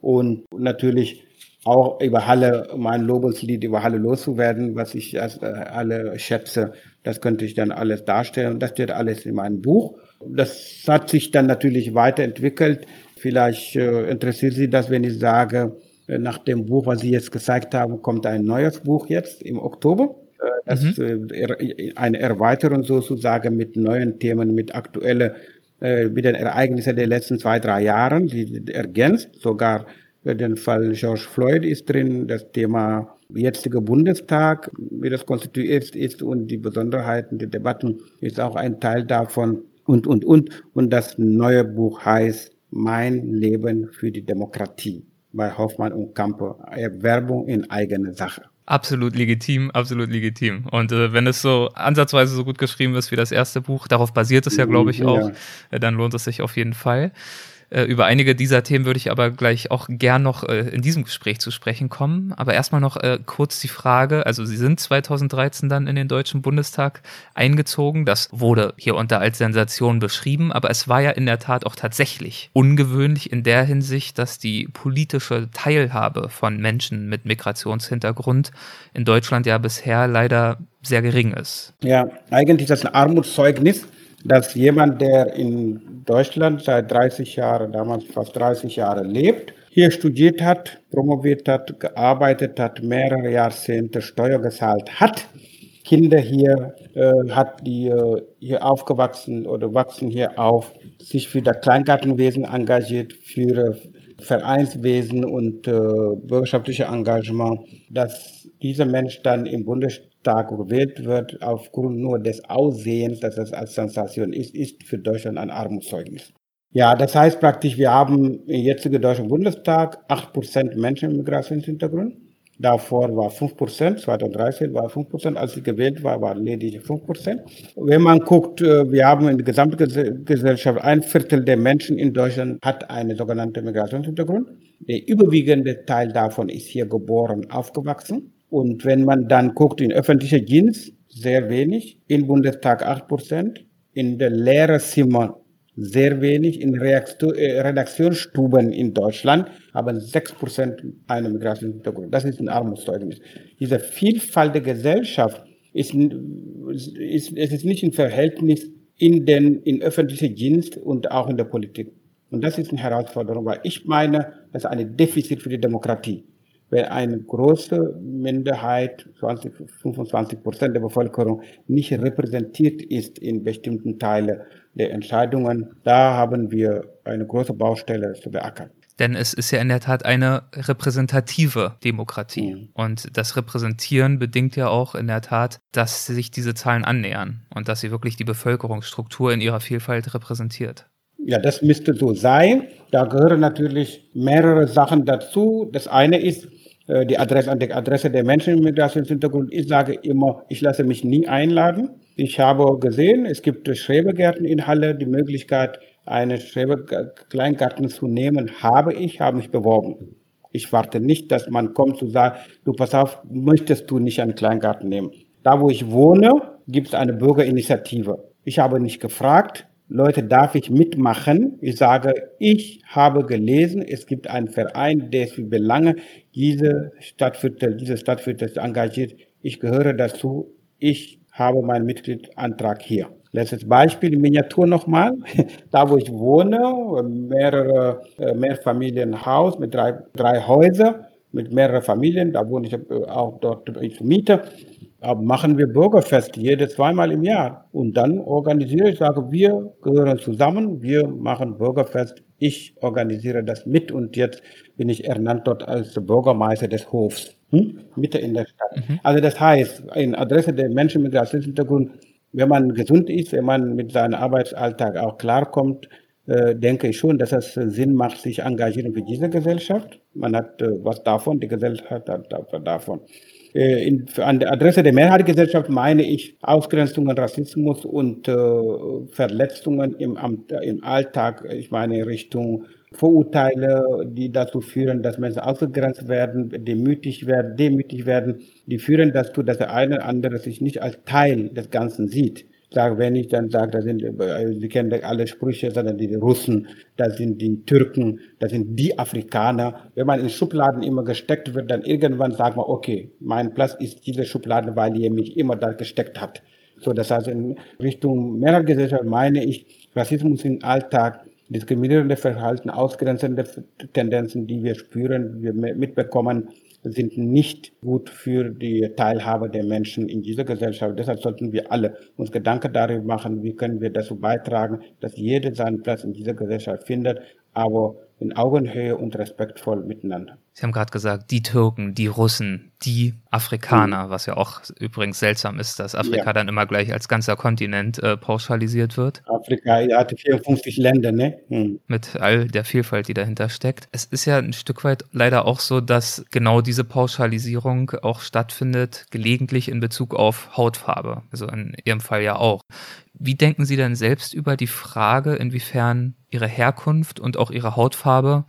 und natürlich auch über Halle, mein Lobeslied über Halle loszuwerden, was ich als äh, alle schätze. Das könnte ich dann alles darstellen. Das steht alles in meinem Buch. Das hat sich dann natürlich weiterentwickelt. Vielleicht äh, interessiert Sie das, wenn ich sage, äh, nach dem Buch, was Sie jetzt gezeigt haben, kommt ein neues Buch jetzt im Oktober. Äh, das mhm. eine Erweiterung sozusagen mit neuen Themen, mit aktuellen, mit den Ereignissen der letzten zwei, drei Jahren, die ergänzt. Sogar den Fall George Floyd ist drin, das Thema jetzige Bundestag, wie das konstituiert ist und die Besonderheiten der Debatten ist auch ein Teil davon und, und, und. Und das neue Buch heißt Mein Leben für die Demokratie bei Hoffmann und Campo. Werbung in eigener Sache. Absolut legitim, absolut legitim. Und äh, wenn es so ansatzweise so gut geschrieben ist wie das erste Buch, darauf basiert es ja, glaube ich, auch, ja. äh, dann lohnt es sich auf jeden Fall. Äh, über einige dieser Themen würde ich aber gleich auch gern noch äh, in diesem Gespräch zu sprechen kommen. Aber erstmal noch äh, kurz die Frage, also Sie sind 2013 dann in den Deutschen Bundestag eingezogen. Das wurde hier unter als Sensation beschrieben, aber es war ja in der Tat auch tatsächlich ungewöhnlich in der Hinsicht, dass die politische Teilhabe von Menschen mit Migrationshintergrund in Deutschland ja bisher leider sehr gering ist. Ja, eigentlich ist das ein Armutszeugnis dass jemand, der in Deutschland seit 30 Jahren, damals fast 30 Jahre lebt, hier studiert hat, promoviert hat, gearbeitet hat, mehrere Jahrzehnte Steuer gezahlt hat, Kinder hier äh, hat, die äh, hier aufgewachsen oder wachsen hier auf, sich für das Kleingartenwesen engagiert, für Vereinswesen und äh, bürgerschaftliche Engagement, dass dieser Mensch dann im Bundesstaat Bundestag gewählt wird, aufgrund nur des Aussehens, dass es als Sensation ist, ist für Deutschland ein Armutszeugnis. Ja, das heißt praktisch, wir haben im jetzigen Deutschen Bundestag 8% Menschen mit Migrationshintergrund. Davor war 5%, 2013 war 5%, als ich gewählt war, war lediglich 5%. Wenn man guckt, äh, wir haben in der gesamten Gesellschaft ein Viertel der Menschen in Deutschland hat einen sogenannten Migrationshintergrund. Der überwiegende Teil davon ist hier geboren, aufgewachsen. Und wenn man dann guckt, in öffentlicher Dienst sehr wenig, im Bundestag 8 Prozent, in der Lehrerzimmer sehr wenig, in äh, Redaktionsstuben in Deutschland haben 6 Prozent einen Migrationshintergrund. Das ist ein Armutszeugnis. Diese Vielfalt der Gesellschaft ist, ist, es ist nicht im Verhältnis in den, in öffentlicher Dienst und auch in der Politik. Und das ist eine Herausforderung, weil ich meine, das ist ein Defizit für die Demokratie wenn eine große Minderheit, 20, 25 Prozent der Bevölkerung, nicht repräsentiert ist in bestimmten Teilen der Entscheidungen, da haben wir eine große Baustelle zu beackern. Denn es ist ja in der Tat eine repräsentative Demokratie. Mhm. Und das Repräsentieren bedingt ja auch in der Tat, dass sich diese Zahlen annähern und dass sie wirklich die Bevölkerungsstruktur in ihrer Vielfalt repräsentiert. Ja, das müsste so sein. Da gehören natürlich mehrere Sachen dazu. Das eine ist, äh, die Adresse, an die Adresse der Menschen mit Migrationshintergrund. Ich sage immer, ich lasse mich nie einladen. Ich habe gesehen, es gibt Schrebergärten in Halle, die Möglichkeit, einen Schreberkleingarten zu nehmen, habe ich, habe mich beworben. Ich warte nicht, dass man kommt zu sagen, du pass auf, möchtest du nicht einen Kleingarten nehmen? Da, wo ich wohne, gibt es eine Bürgerinitiative. Ich habe nicht gefragt, Leute, darf ich mitmachen? Ich sage, ich habe gelesen, es gibt einen Verein, der für Belange diese Stadtviertel, diese Stadtviertel engagiert. Ich gehöre dazu. Ich habe meinen Mitgliedsantrag hier. Letztes Beispiel, in Miniatur nochmal. (laughs) Da, wo ich wohne, mehrere äh, Mehrfamilienhaus mit drei, drei Häusern, mit mehreren Familien. Da wohne ich äh, auch dort ich Mieter. Machen wir Bürgerfest jedes zweimal im Jahr. Und dann organisiere ich, sage, wir gehören zusammen, wir machen Bürgerfest. Ich organisiere das mit und jetzt bin ich ernannt dort als Bürgermeister des Hofs. Hm? Mitte in der Stadt. Mhm. Also das heißt, in Adresse der Menschen mit Rassismushintergrund, wenn man gesund ist, wenn man mit seinem Arbeitsalltag auch klarkommt, äh, denke ich schon, dass es Sinn macht, sich engagieren für diese Gesellschaft. Man hat äh, was davon, die Gesellschaft hat davon. Äh, in, an der Adresse der Mehrheitsgesellschaft meine ich Ausgrenzungen, Rassismus und äh, Verletzungen im, im Alltag. Ich meine Richtung Vorurteile, die dazu führen, dass Menschen ausgegrenzt werden, demütig werden, demütig werden, die führen dazu, dass der eine oder andere sich nicht als Teil des Ganzen sieht. Sag, wenn ich dann sage, da sind, äh, Sie kennen alle Sprüche, sondern die Russen, da sind die Türken, da sind die Afrikaner. Wenn man in Schubladen immer gesteckt wird, dann irgendwann sagt man, okay, mein Platz ist diese Schublade, weil ihr mich immer da gesteckt habt. So, das heißt, in Richtung Mehrheitsgesellschaft meine ich, Rassismus im Alltag diskriminierende Verhalten, ausgrenzende Tendenzen, die wir spüren, wir mitbekommen, sind nicht gut für die Teilhabe der Menschen in dieser Gesellschaft. Deshalb sollten wir alle uns Gedanken darüber machen, wie können wir dazu beitragen, dass jeder seinen Platz in dieser Gesellschaft findet, aber in Augenhöhe und respektvoll miteinander. Sie haben gerade gesagt, die Türken, die Russen, die Afrikaner, mhm. was ja auch übrigens seltsam ist, dass Afrika ja. dann immer gleich als ganzer Kontinent äh, pauschalisiert wird. Afrika ja, hat 54 Länder, ne? Mhm. Mit all der Vielfalt, die dahinter steckt. Es ist ja ein Stück weit leider auch so, dass genau diese Pauschalisierung auch stattfindet, gelegentlich in Bezug auf Hautfarbe. Also in Ihrem Fall ja auch. Wie denken Sie denn selbst über die Frage, inwiefern Ihre Herkunft und auch Ihre Hautfarbe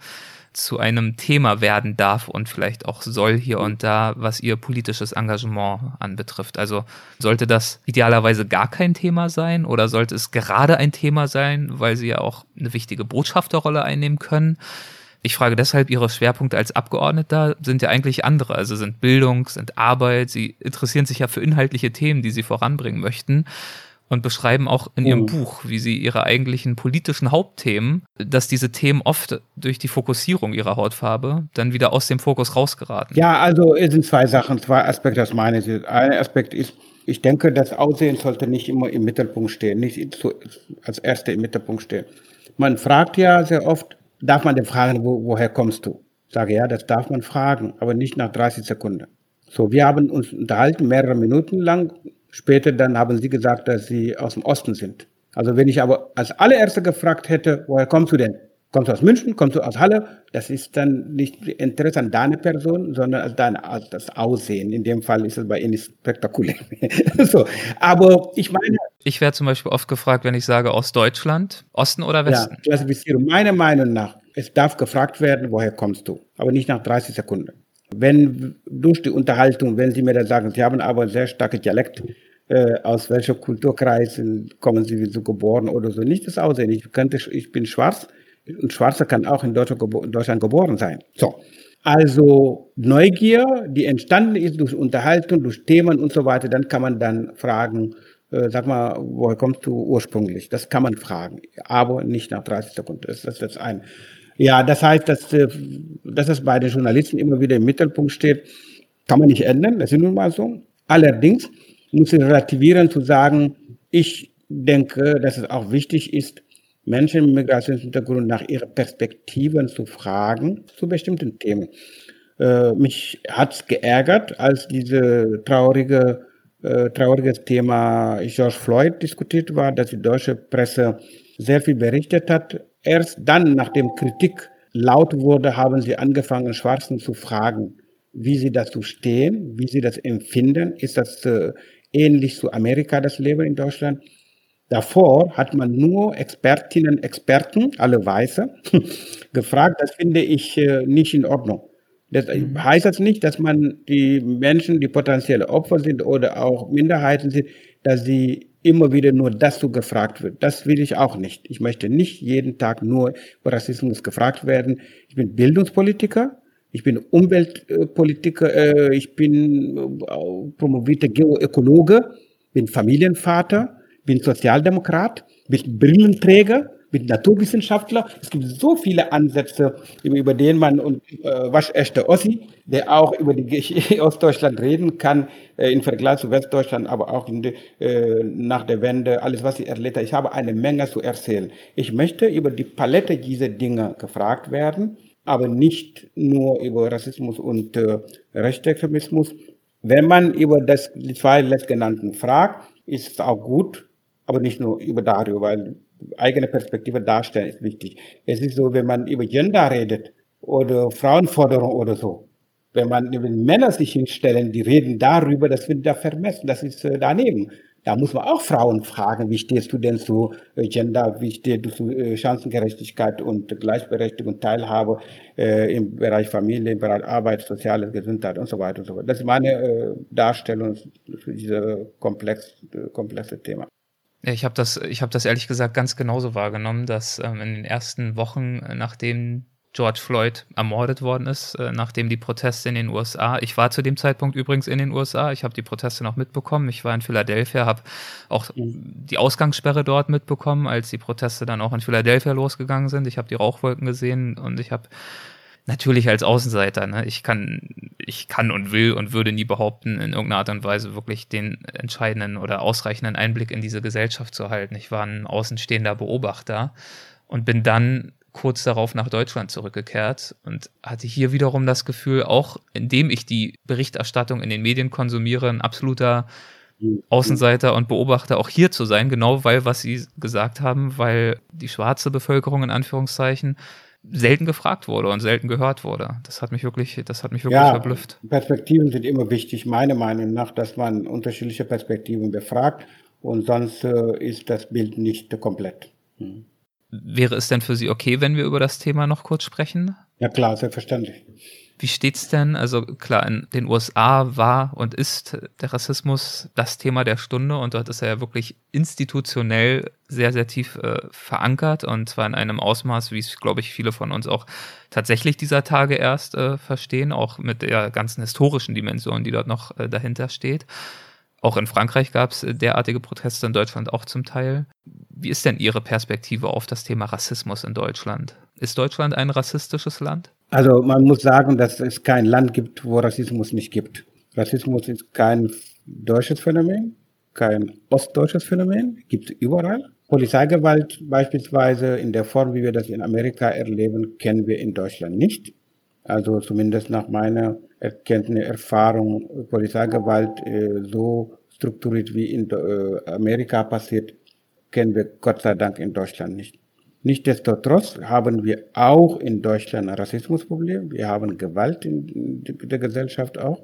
zu einem Thema werden darf und vielleicht auch soll hier und da, was Ihr politisches Engagement anbetrifft? Also sollte das idealerweise gar kein Thema sein oder sollte es gerade ein Thema sein, weil Sie ja auch eine wichtige Botschafterrolle einnehmen können? Ich frage deshalb, Ihre Schwerpunkte als Abgeordneter sind ja eigentlich andere, also sind Bildung, sind Arbeit, Sie interessieren sich ja für inhaltliche Themen, die Sie voranbringen möchten und beschreiben auch in ihrem oh. Buch, wie sie ihre eigentlichen politischen Hauptthemen, dass diese Themen oft durch die Fokussierung ihrer Hautfarbe dann wieder aus dem Fokus rausgeraten. Ja, also es sind zwei Sachen, zwei Aspekte aus meiner Sicht. Ein Aspekt ist, ich denke, das Aussehen sollte nicht immer im Mittelpunkt stehen, nicht als Erste im Mittelpunkt stehen. Man fragt ja sehr oft, darf man denn fragen, wo, woher kommst du? Ich sage ja, das darf man fragen, aber nicht nach 30 Sekunden. So, wir haben uns unterhalten, mehrere Minuten lang, Später dann haben sie gesagt, dass sie aus dem Osten sind. Also wenn ich aber als allererster gefragt hätte, woher kommst du denn? Kommst du aus München? Kommst du aus Halle? Das ist dann nicht Interesse an deiner Person, sondern als, deine, als das Aussehen. In dem Fall ist es bei Ihnen spektakulär. (laughs) so. Aber ich meine. Ich werde zum Beispiel oft gefragt, wenn ich sage aus Deutschland, Osten oder Westen? Ja, Klassifizierung. Meiner Meinung nach, es darf gefragt werden, woher kommst du? Aber nicht nach 30 Sekunden. Wenn durch die Unterhaltung, wenn Sie mir da sagen, Sie haben aber sehr starke Dialekt, äh, aus welcher Kulturkreis kommen Sie so geboren oder so, nicht das Aussehen. Ich, könnte, ich bin schwarz und Schwarzer kann auch in Deutschland, geboren sein. So. Also Neugier, die entstanden ist durch Unterhaltung, durch Themen und so weiter, dann kann man dann fragen, äh, sag mal, woher kommst du ursprünglich? Das kann man fragen, aber nicht nach 30 Sekunden. Das, das ist das ein. Ja, das heißt, dass, äh, dass es bei den Journalisten immer wieder im Mittelpunkt steht, kann man nicht ändern, das ist nun mal so. Allerdings muss ich relativieren zu sagen, ich denke, dass es auch wichtig ist, Menschen mit Migrationshintergrund nach ihren Perspektiven zu fragen zu bestimmten Themen. Äh, mich hat's geärgert, als diese traurige, äh, trauriges Thema George Floyd diskutiert war, dass die deutsche Presse sehr viel berichtet hat Erst dann, nachdem Kritik laut wurde, haben sie angefangen, Schwarzen zu fragen, wie sie dazu stehen, wie sie das empfinden. Ist das äh, ähnlich zu Amerika, das Leben in Deutschland? Davor hat man nur Expertinnen, Experten, alle Weiße, (laughs) gefragt. Das finde ich äh, nicht in Ordnung. Das mhm. heißt das nicht, dass man die Menschen, die potenzielle Opfer sind oder auch Minderheiten sind, dass sie immer wieder nur dazu gefragt wird. Das will ich auch nicht. Ich möchte nicht jeden Tag nur über Rassismus gefragt werden. Ich bin Bildungspolitiker, ich bin Umweltpolitiker, äh, ich bin äh, promovierter Geoökologe, bin Familienvater, bin Sozialdemokrat, bin Brillenträger mit Naturwissenschaftler. Es gibt so viele Ansätze, über den man und äh, waschechte Ossi, der auch über die (laughs) Ostdeutschland reden kann, äh, im Vergleich zu Westdeutschland, aber auch die, äh, nach der Wende, alles, was ich erlebt habe. Ich habe eine Menge zu erzählen. Ich möchte über die Palette dieser Dinge gefragt werden, aber nicht nur über Rassismus und äh, Rechtsextremismus. Wenn man über das, die zwei letztgenannten fragt, ist es auch gut, aber nicht nur über darüber, weil eigene Perspektive darstellen ist wichtig. Es ist so, wenn man über Gender redet oder Frauenforderung oder so, wenn man über Männer sich hinstellen, die reden darüber, das wird da vermessen, das ist äh, daneben. Da muss man auch Frauen fragen, wie stehst du denn zu äh, Gender, wie stehst du zu äh, Chancengerechtigkeit und Gleichberechtigung Teilhabe äh, im Bereich Familie, im Bereich Arbeit, soziale Gesundheit und so weiter und so fort. Das ist meine äh, Darstellung dieses komplex, komplexe Thema. Ich habe das, ich habe das ehrlich gesagt ganz genauso wahrgenommen, dass ähm, in den ersten Wochen, äh, nachdem George Floyd ermordet worden ist, äh, nachdem die Proteste in den USA, ich war zu dem Zeitpunkt übrigens in den USA, ich habe die Proteste noch mitbekommen, ich war in Philadelphia, habe auch die Ausgangssperre dort mitbekommen, als die Proteste dann auch in Philadelphia losgegangen sind. Ich habe die Rauchwolken gesehen und ich habe natürlich als Außenseiter, ne, ich kann, ich kann und will und würde nie behaupten, in irgendeiner Art und Weise wirklich den entscheidenden oder ausreichenden Einblick in diese Gesellschaft zu halten. Ich war ein außenstehender Beobachter und bin dann kurz darauf nach Deutschland zurückgekehrt und hatte hier wiederum das Gefühl, auch indem ich die Berichterstattung in den Medien konsumiere, ein absoluter Außenseiter und Beobachter auch hier zu sein, genau weil, was Sie gesagt haben, weil die schwarze Bevölkerung in Anführungszeichen selten gefragt wurde und selten gehört wurde. Das hat mich wirklich, das hat mich wirklich ja, verblüfft. Perspektiven sind immer wichtig, meiner Meinung nach, dass man unterschiedliche Perspektiven befragt und sonst äh, ist das Bild nicht komplett. Hm. Wäre es denn für Sie okay, wenn wir über das Thema noch kurz sprechen? Ja klar, selbstverständlich. Wie steht's denn? Also klar, in den USA war und ist der Rassismus das Thema der Stunde und dort ist er ja wirklich institutionell sehr, sehr tief äh, verankert und zwar in einem Ausmaß, wie es, glaube ich, viele von uns auch tatsächlich dieser Tage erst äh, verstehen, auch mit der ganzen historischen Dimension, die dort noch äh, dahinter steht. Auch in Frankreich gab es derartige Proteste, in Deutschland auch zum Teil. Wie ist denn Ihre Perspektive auf das Thema Rassismus in Deutschland? Ist Deutschland ein rassistisches Land? Also man muss sagen, dass es kein Land gibt, wo Rassismus nicht gibt. Rassismus ist kein deutsches Phänomen, kein ostdeutsches Phänomen, gibt es überall. Polizeigewalt beispielsweise in der Form, wie wir das in Amerika erleben, kennen wir in Deutschland nicht. Also zumindest nach meiner Erkenntnis, Erfahrung, Polizeigewalt äh, so strukturiert wie in äh, Amerika passiert, kennen wir Gott sei Dank in Deutschland nicht. Nichtsdestotrotz haben wir auch in Deutschland ein Rassismusproblem. Wir haben Gewalt in der Gesellschaft auch.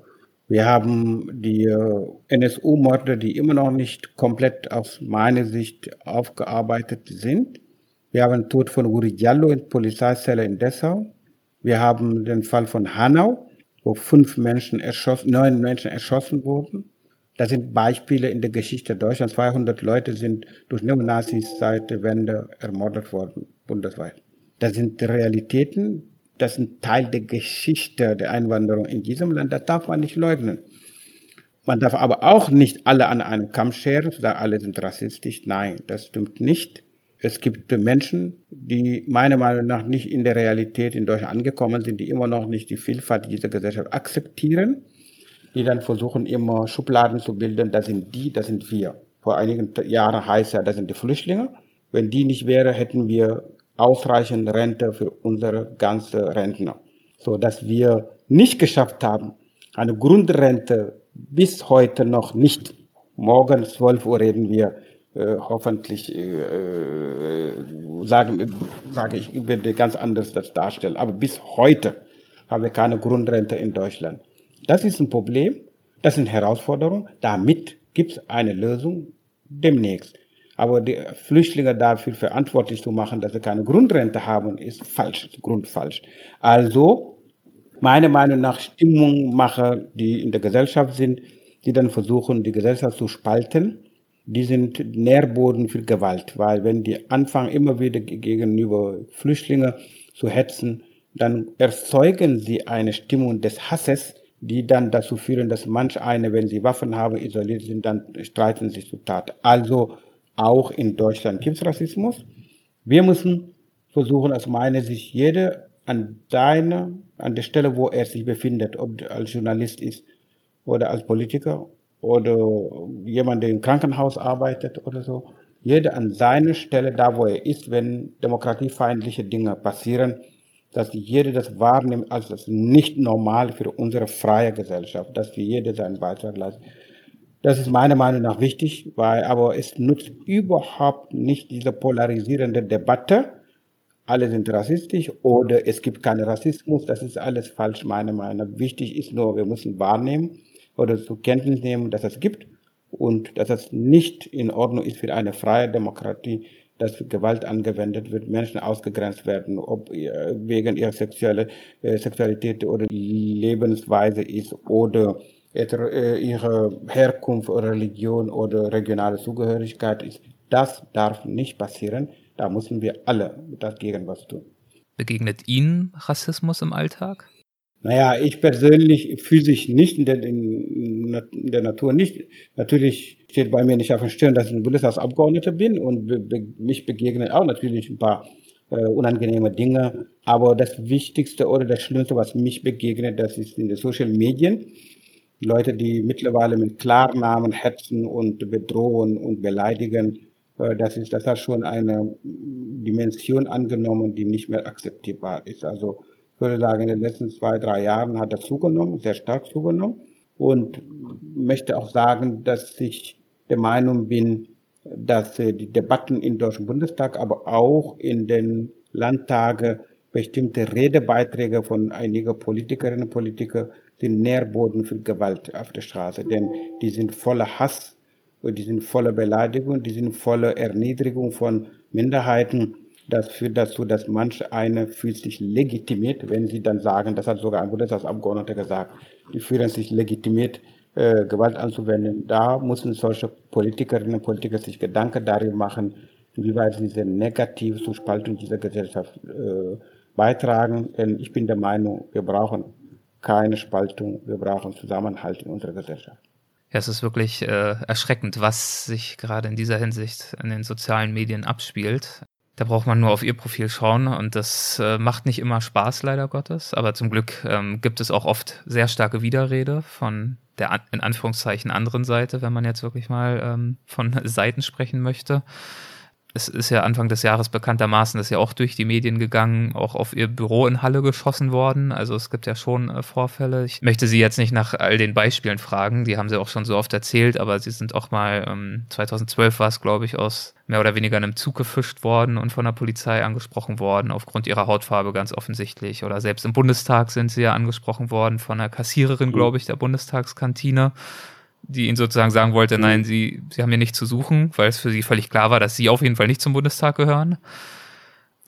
Wir haben die äh, NSU-Morde, die immer noch nicht komplett aus meiner Sicht aufgearbeitet sind. Wir haben den Tod von Uri Diallo in Polizeizelle in Dessau. Wir haben den Fall von Hanau, wo fünf Menschen erschossen, neun Menschen erschossen wurden. Das sind Beispiele in der Geschichte Deutschlands. 200 Leute sind durch Neonazis seit der Wende ermordet worden, bundesweit. Das sind Realitäten, das sind Teil der Geschichte der Einwanderung in diesem Land. Das darf man nicht leugnen. Man darf aber auch nicht alle an einem Kamm scheren, sagen, alle sind rassistisch. Nein, das stimmt nicht. Es gibt Menschen, die meiner Meinung nach nicht in der Realität in Deutschland angekommen sind, die immer noch nicht die Vielfalt dieser Gesellschaft akzeptieren die dann versuchen immer Schubladen zu bilden, das sind die, das sind wir. Vor einigen Jahren heißt ja, das sind die Flüchtlinge. Wenn die nicht wäre, hätten wir ausreichend Rente für unsere ganze Rentner. So dass wir nicht geschafft haben, eine Grundrente bis heute noch nicht. Morgen 12 Uhr reden wir äh, hoffentlich, äh, äh, sage ich, ich werde ganz anders das darstellen. Aber bis heute haben wir keine Grundrente in Deutschland. Das ist ein Problem, das sind Herausforderungen. Damit gibt es eine Lösung demnächst. Aber die Flüchtlinge dafür verantwortlich zu machen, dass sie keine Grundrente haben, ist falsch, grundfalsch. Also, meiner Meinung nach Stimmungmacher, die in der Gesellschaft sind, die dann versuchen, die Gesellschaft zu spalten, die sind Nährboden für Gewalt, weil wenn die anfangen immer wieder gegenüber Flüchtlinge zu hetzen, dann erzeugen sie eine Stimmung des Hasses, die dann dazu führen, dass manch eine, wenn sie Waffen haben, isoliert sind, dann streiten sich zu Tat. Also auch in Deutschland gibt es Rassismus. Wir müssen versuchen, aus meiner Sicht, jeder an seiner, an der Stelle, wo er sich befindet, ob als Journalist ist oder als Politiker oder jemand, der im Krankenhaus arbeitet oder so, jeder an seiner Stelle, da wo er ist, wenn demokratiefeindliche Dinge passieren, dass jeder das wahrnimmt als das nicht normal für unsere freie Gesellschaft, dass jeder seinen Beitrag leisten. Das ist meiner Meinung nach wichtig, weil aber es nutzt überhaupt nicht diese polarisierende Debatte. Alle sind rassistisch oder es gibt keinen Rassismus. Das ist alles falsch, meiner Meinung nach. Wichtig ist nur, wir müssen wahrnehmen oder zur Kenntnis nehmen, dass es gibt und dass es nicht in Ordnung ist für eine freie Demokratie, dass Gewalt angewendet wird, Menschen ausgegrenzt werden, ob wegen ihrer sexuelle, äh, Sexualität oder Lebensweise ist oder äh, ihre Herkunft Religion oder regionale Zugehörigkeit ist. Das darf nicht passieren. Da müssen wir alle dagegen was tun. Begegnet Ihnen Rassismus im Alltag? Naja, ich persönlich physisch nicht, in der, in, in der Natur nicht. Natürlich steht bei mir nicht auf der Stirn, dass ich ein Bundestagsabgeordneter bin und be, be, mich begegnen auch natürlich ein paar äh, unangenehme Dinge. Aber das Wichtigste oder das Schlimmste, was mich begegnet, das ist in den Social Medien. Leute, die mittlerweile mit Klarnamen hetzen und bedrohen und beleidigen, äh, das ist, das hat schon eine Dimension angenommen, die nicht mehr akzeptierbar ist. Also würde sagen, in den letzten zwei, drei Jahren hat er zugenommen, sehr stark zugenommen. Und möchte auch sagen, dass ich der Meinung bin, dass äh, die Debatten im Deutschen Bundestag, aber auch in den Landtagen bestimmte Redebeiträge von einigen Politikerinnen und Politikern sind Nährboden für Gewalt auf der Straße. Denn die sind voller Hass, die sind voller Beleidigung, die sind voller Erniedrigung von Minderheiten. Das führt dazu, dass manch eine fühlt sich legitimiert, wenn sie dann sagen, das hat sogar ein Bundestagsabgeordneter gesagt, die fühlen sich legitimiert, äh, Gewalt anzuwenden. Da müssen solche Politikerinnen und Politiker sich Gedanken darüber machen, inwieweit sie diese negativ zur Spaltung dieser Gesellschaft äh, beitragen. Denn ich bin der Meinung, wir brauchen keine Spaltung, wir brauchen Zusammenhalt in unserer Gesellschaft. Ja, es ist wirklich äh, erschreckend, was sich gerade in dieser Hinsicht in den sozialen Medien abspielt. Da braucht man nur auf ihr Profil schauen und das äh, macht nicht immer Spaß, leider Gottes. Aber zum Glück ähm, gibt es auch oft sehr starke Widerrede von der in Anführungszeichen anderen Seite, wenn man jetzt wirklich mal ähm, von (laughs) Seiten sprechen möchte es ist ja Anfang des Jahres bekanntermaßen, das ist ja auch durch die Medien gegangen, auch auf ihr Büro in Halle geschossen worden. Also es gibt ja schon äh, Vorfälle. Ich möchte Sie jetzt nicht nach all den Beispielen fragen, die haben Sie auch schon so oft erzählt, aber Sie sind auch mal, ähm, 2012 war es, glaube ich, aus mehr oder weniger einem Zug gefischt worden und von der Polizei angesprochen worden, aufgrund ihrer Hautfarbe ganz offensichtlich. Oder selbst im Bundestag sind Sie ja angesprochen worden von einer Kassiererin, mhm. glaube ich, der Bundestagskantine die ihn sozusagen sagen wollte, nein, mhm. sie, sie haben hier nichts zu suchen, weil es für sie völlig klar war, dass sie auf jeden Fall nicht zum Bundestag gehören.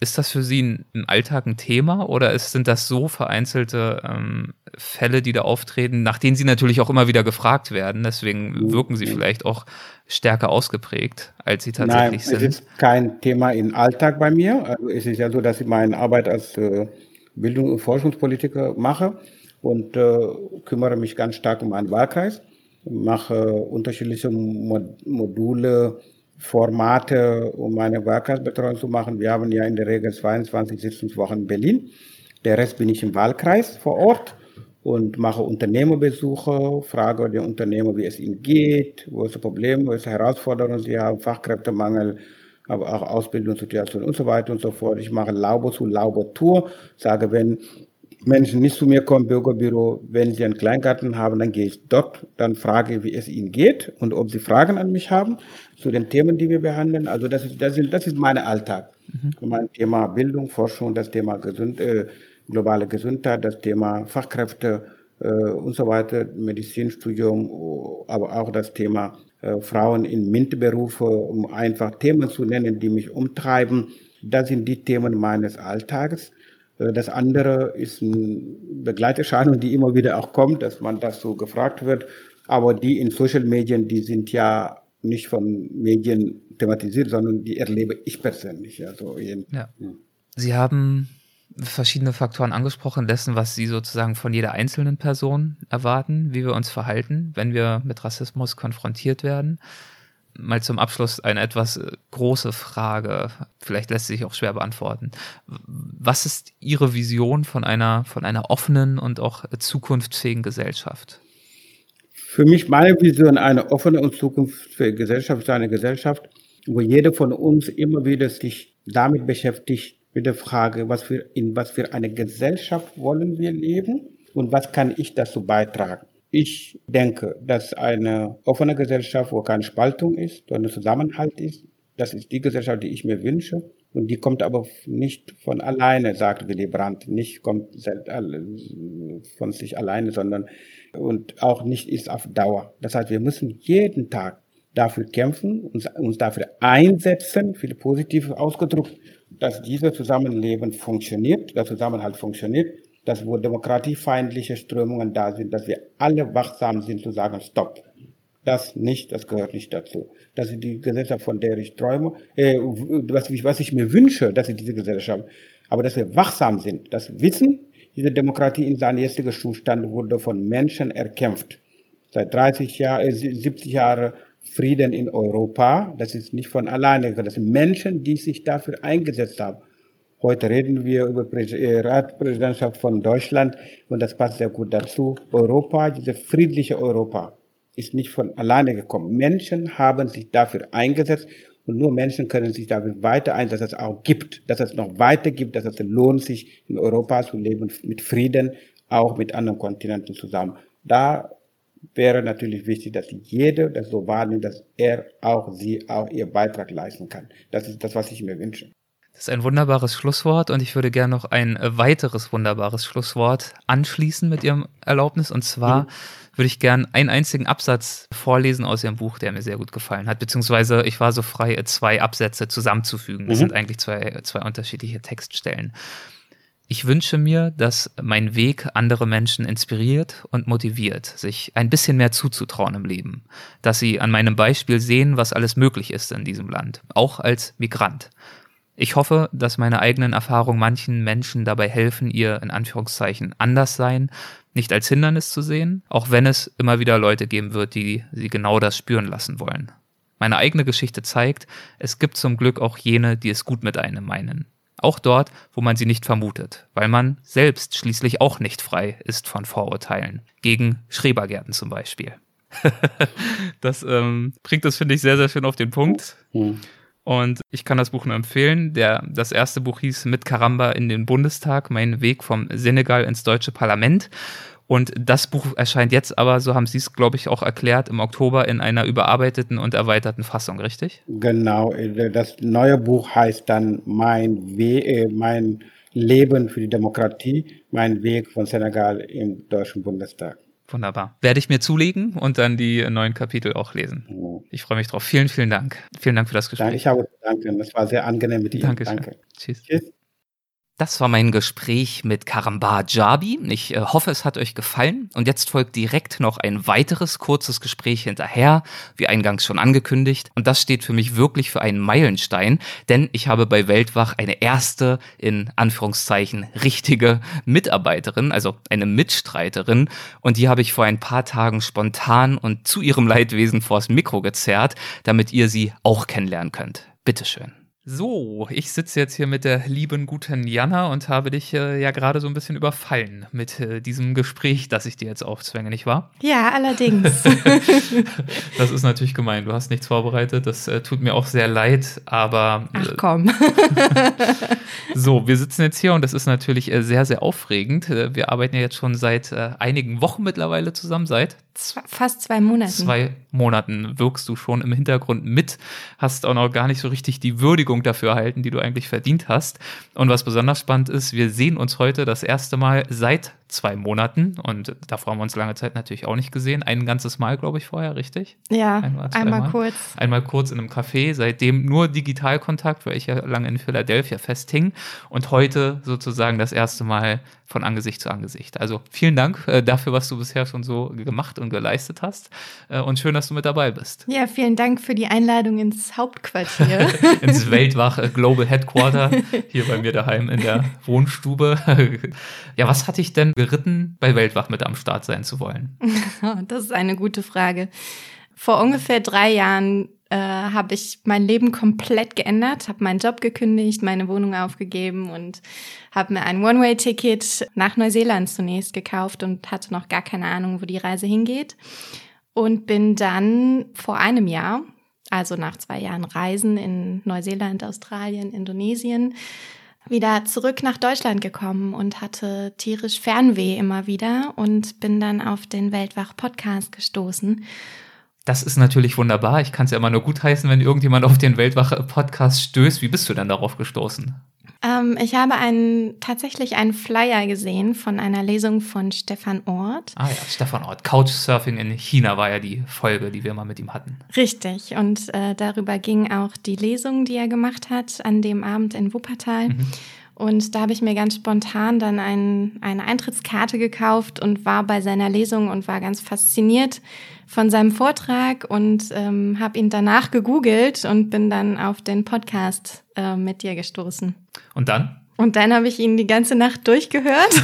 Ist das für Sie ein, im Alltag ein Thema oder ist, sind das so vereinzelte ähm, Fälle, die da auftreten, nach denen Sie natürlich auch immer wieder gefragt werden? Deswegen mhm. wirken Sie vielleicht auch stärker ausgeprägt, als Sie tatsächlich Nein, sind. Es ist kein Thema im Alltag bei mir. Also es ist ja so, dass ich meine Arbeit als äh, Bildung- und Forschungspolitiker mache und äh, kümmere mich ganz stark um meinen Wahlkreis mache unterschiedliche Module, Formate, um meine Wahlkreisbetreuung zu machen. Wir haben ja in der Regel 22 Sitzungswochen in Berlin. Der Rest bin ich im Wahlkreis vor Ort und mache Unternehmerbesuche, frage die Unternehmer, wie es ihnen geht, wo ist das Problem, wo ist die Herausforderung sie haben, Fachkräftemangel, aber auch Ausbildungssituation und so weiter und so fort. Ich mache Lauber zu Lauber Tour, sage, wenn Menschen nicht zu mir kommen, Bürgerbüro, wenn sie einen Kleingarten haben, dann gehe ich dort, dann frage, wie es ihnen geht und ob sie Fragen an mich haben zu den Themen, die wir behandeln. Also das ist, das ist, das ist mein Alltag. Mhm. Mein Thema Bildung, Forschung, das Thema Gesund, äh, globale Gesundheit, das Thema Fachkräfte äh, und so weiter, Medizinstudium, aber auch das Thema äh, Frauen in MINT-Berufe, um einfach Themen zu nennen, die mich umtreiben. Das sind die Themen meines Alltags. Äh, das andere ist eine Begleiterscheinung, die immer wieder auch kommt, dass man das so gefragt wird. Aber die in Social Medien, die sind ja nicht von Medien thematisiert, sondern die erlebe ich persönlich. Also ja. ja. Sie haben verschiedene Faktoren angesprochen, dessen, was Sie sozusagen von jeder einzelnen Person erwarten, wie wir uns verhalten, wenn wir mit Rassismus konfrontiert werden. Mal zum Abschluss eine etwas äh, große Frage, vielleicht lässt sich auch schwer beantworten. Was ist Ihre Vision von einer, von einer offenen und auch zukunftsfähigen Gesellschaft? Für mich meine Vision eine offene und zukunftsfähige Gesellschaft ist eine Gesellschaft, wo jeder von uns immer wieder sich damit beschäftigt, mit der Frage, was für, in was für eine Gesellschaft wollen wir leben und was kann ich dazu beitragen. Ich denke, dass eine offene Gesellschaft, wo keine Spaltung ist, sondern Zusammenhalt ist, das ist die Gesellschaft, die ich mir wünsche. Und die kommt aber nicht von alleine, sagt Willy Brandt. Nicht kommt von sich alleine, sondern und auch nicht ist auf Dauer. Das heißt, wir müssen jeden Tag dafür kämpfen, uns, uns dafür einsetzen, viel positiv ausgedrückt, dass dieses Zusammenleben funktioniert, der Zusammenhalt funktioniert, dass wo demokratiefeindliche Strömungen da sind, dass wir alle wachsam sind zu sagen, stopp. Das nicht, das gehört nicht dazu. Das ist die Gesellschaft, von der ich träume, äh, was, ich, was ich mir wünsche, dass ist diese Gesellschaft. Aber dass wir wachsam sind, das Wissen, diese Demokratie in seinem jetzigen Zustand wurde von Menschen erkämpft. Seit 30 Jahren, äh, 70 Jahren Frieden in Europa. Das ist nicht von alleine. Das sind Menschen, die sich dafür eingesetzt haben. Heute reden wir über die äh, Ratspräsidentschaft von Deutschland und das passt sehr gut dazu. Europa, dieses friedliche Europa, ist nicht von alleine gekommen. Menschen haben sich dafür eingesetzt und nur Menschen können sich dafür weiter einsetzen, dass es auch gibt, dass es noch weiter gibt, dass es lohnt, sich in Europa zu leben mit Frieden, auch mit anderen Kontinenten zusammen. Da wäre natürlich wichtig, dass jeder das so wahrnimmt, dass er auch sie auch ihr Beitrag leisten kann. Das ist das, was ich mir wünsche. Das ist ein wunderbares Schlusswort und ich würde gerne noch ein weiteres wunderbares Schlusswort anschließen mit Ihrem Erlaubnis. Und zwar mhm. würde ich gerne einen einzigen Absatz vorlesen aus Ihrem Buch, der mir sehr gut gefallen hat. Beziehungsweise ich war so frei, zwei Absätze zusammenzufügen. Das mhm. sind eigentlich zwei, zwei unterschiedliche Textstellen. Ich wünsche mir, dass mein Weg andere Menschen inspiriert und motiviert, sich ein bisschen mehr zuzutrauen im Leben, dass sie an meinem Beispiel sehen, was alles möglich ist in diesem Land, auch als Migrant. Ich hoffe, dass meine eigenen Erfahrungen manchen Menschen dabei helfen, ihr in Anführungszeichen Anderssein nicht als Hindernis zu sehen, auch wenn es immer wieder Leute geben wird, die sie genau das spüren lassen wollen. Meine eigene Geschichte zeigt, es gibt zum Glück auch jene, die es gut mit einem meinen. Auch dort, wo man sie nicht vermutet, weil man selbst schließlich auch nicht frei ist von Vorurteilen. Gegen Schrebergärten zum Beispiel. (laughs) das ähm, bringt das, finde ich, sehr, sehr schön auf den Punkt. Mhm. Und ich kann das Buch nur empfehlen. Der, das erste Buch hieß Mit Karamba in den Bundestag, mein Weg vom Senegal ins deutsche Parlament. Und das Buch erscheint jetzt aber, so haben Sie es, glaube ich, auch erklärt, im Oktober in einer überarbeiteten und erweiterten Fassung, richtig? Genau. Das neue Buch heißt dann Mein, We äh, mein Leben für die Demokratie, mein Weg von Senegal im Deutschen Bundestag. Wunderbar. Werde ich mir zulegen und dann die neuen Kapitel auch lesen. Ich freue mich drauf. Vielen, vielen Dank. Vielen Dank für das Gespräch. Ich habe danke. Das war sehr angenehm mit Ihnen. Dankeschön. Danke. Tschüss. Tschüss. Das war mein Gespräch mit Karamba Jabi. Ich äh, hoffe, es hat euch gefallen. Und jetzt folgt direkt noch ein weiteres kurzes Gespräch hinterher, wie eingangs schon angekündigt. Und das steht für mich wirklich für einen Meilenstein, denn ich habe bei Weltwach eine erste, in Anführungszeichen, richtige Mitarbeiterin, also eine Mitstreiterin. Und die habe ich vor ein paar Tagen spontan und zu ihrem Leidwesen vors Mikro gezerrt, damit ihr sie auch kennenlernen könnt. Bitteschön. So, ich sitze jetzt hier mit der lieben guten Jana und habe dich äh, ja gerade so ein bisschen überfallen mit äh, diesem Gespräch, das ich dir jetzt aufzwänge, nicht wahr? Ja, allerdings. (laughs) das ist natürlich gemein. Du hast nichts vorbereitet. Das äh, tut mir auch sehr leid, aber. Ach komm. (laughs) so, wir sitzen jetzt hier und das ist natürlich äh, sehr, sehr aufregend. Äh, wir arbeiten ja jetzt schon seit äh, einigen Wochen mittlerweile zusammen, seit fast zwei Monaten. Zwei Monaten wirkst du schon im Hintergrund mit, hast auch noch gar nicht so richtig die Würdigung Würdigung dafür erhalten, die du eigentlich verdient hast. Und was besonders spannend ist, wir sehen uns heute das erste Mal seit zwei Monaten und davor haben wir uns lange Zeit natürlich auch nicht gesehen. Ein ganzes Mal, glaube ich, vorher, richtig? Ja, einmal, einmal kurz. Einmal kurz in einem Café, seitdem nur Digitalkontakt, weil ich ja lange in Philadelphia festhing und heute sozusagen das erste Mal von Angesicht zu Angesicht. Also vielen Dank äh, dafür, was du bisher schon so gemacht und geleistet hast äh, und schön, dass du mit dabei bist. Ja, vielen Dank für die Einladung ins Hauptquartier. (laughs) ins Weltwach äh, Global Headquarter, (laughs) hier bei mir daheim in der Wohnstube. (laughs) ja, was hatte ich denn geritten, bei Weltwach mit am Start sein zu wollen? das ist eine gute Frage. Vor ungefähr drei Jahren äh, habe ich mein Leben komplett geändert, habe meinen Job gekündigt, meine Wohnung aufgegeben und habe mir ein One-Way-Ticket nach Neuseeland zunächst gekauft und hatte noch gar keine Ahnung, wo die Reise hingeht. Und bin dann vor einem Jahr, also nach zwei Jahren Reisen in Neuseeland, Australien, Indonesien, wieder zurück nach Deutschland gekommen und hatte tierisch Fernweh immer wieder und bin dann auf den Weltwach-Podcast gestoßen. Das ist natürlich wunderbar. Ich kann es ja immer nur gutheißen, wenn irgendjemand auf den Weltwach-Podcast stößt. Wie bist du denn darauf gestoßen? Ähm, ich habe einen, tatsächlich einen Flyer gesehen von einer Lesung von Stefan Ort. Ah ja, Stefan Ort. Couchsurfing in China war ja die Folge, die wir mal mit ihm hatten. Richtig. Und äh, darüber ging auch die Lesung, die er gemacht hat an dem Abend in Wuppertal. Mhm. Und da habe ich mir ganz spontan dann ein, eine Eintrittskarte gekauft und war bei seiner Lesung und war ganz fasziniert von seinem Vortrag und ähm, habe ihn danach gegoogelt und bin dann auf den Podcast äh, mit dir gestoßen. Und dann? Und dann habe ich ihn die ganze Nacht durchgehört. (laughs)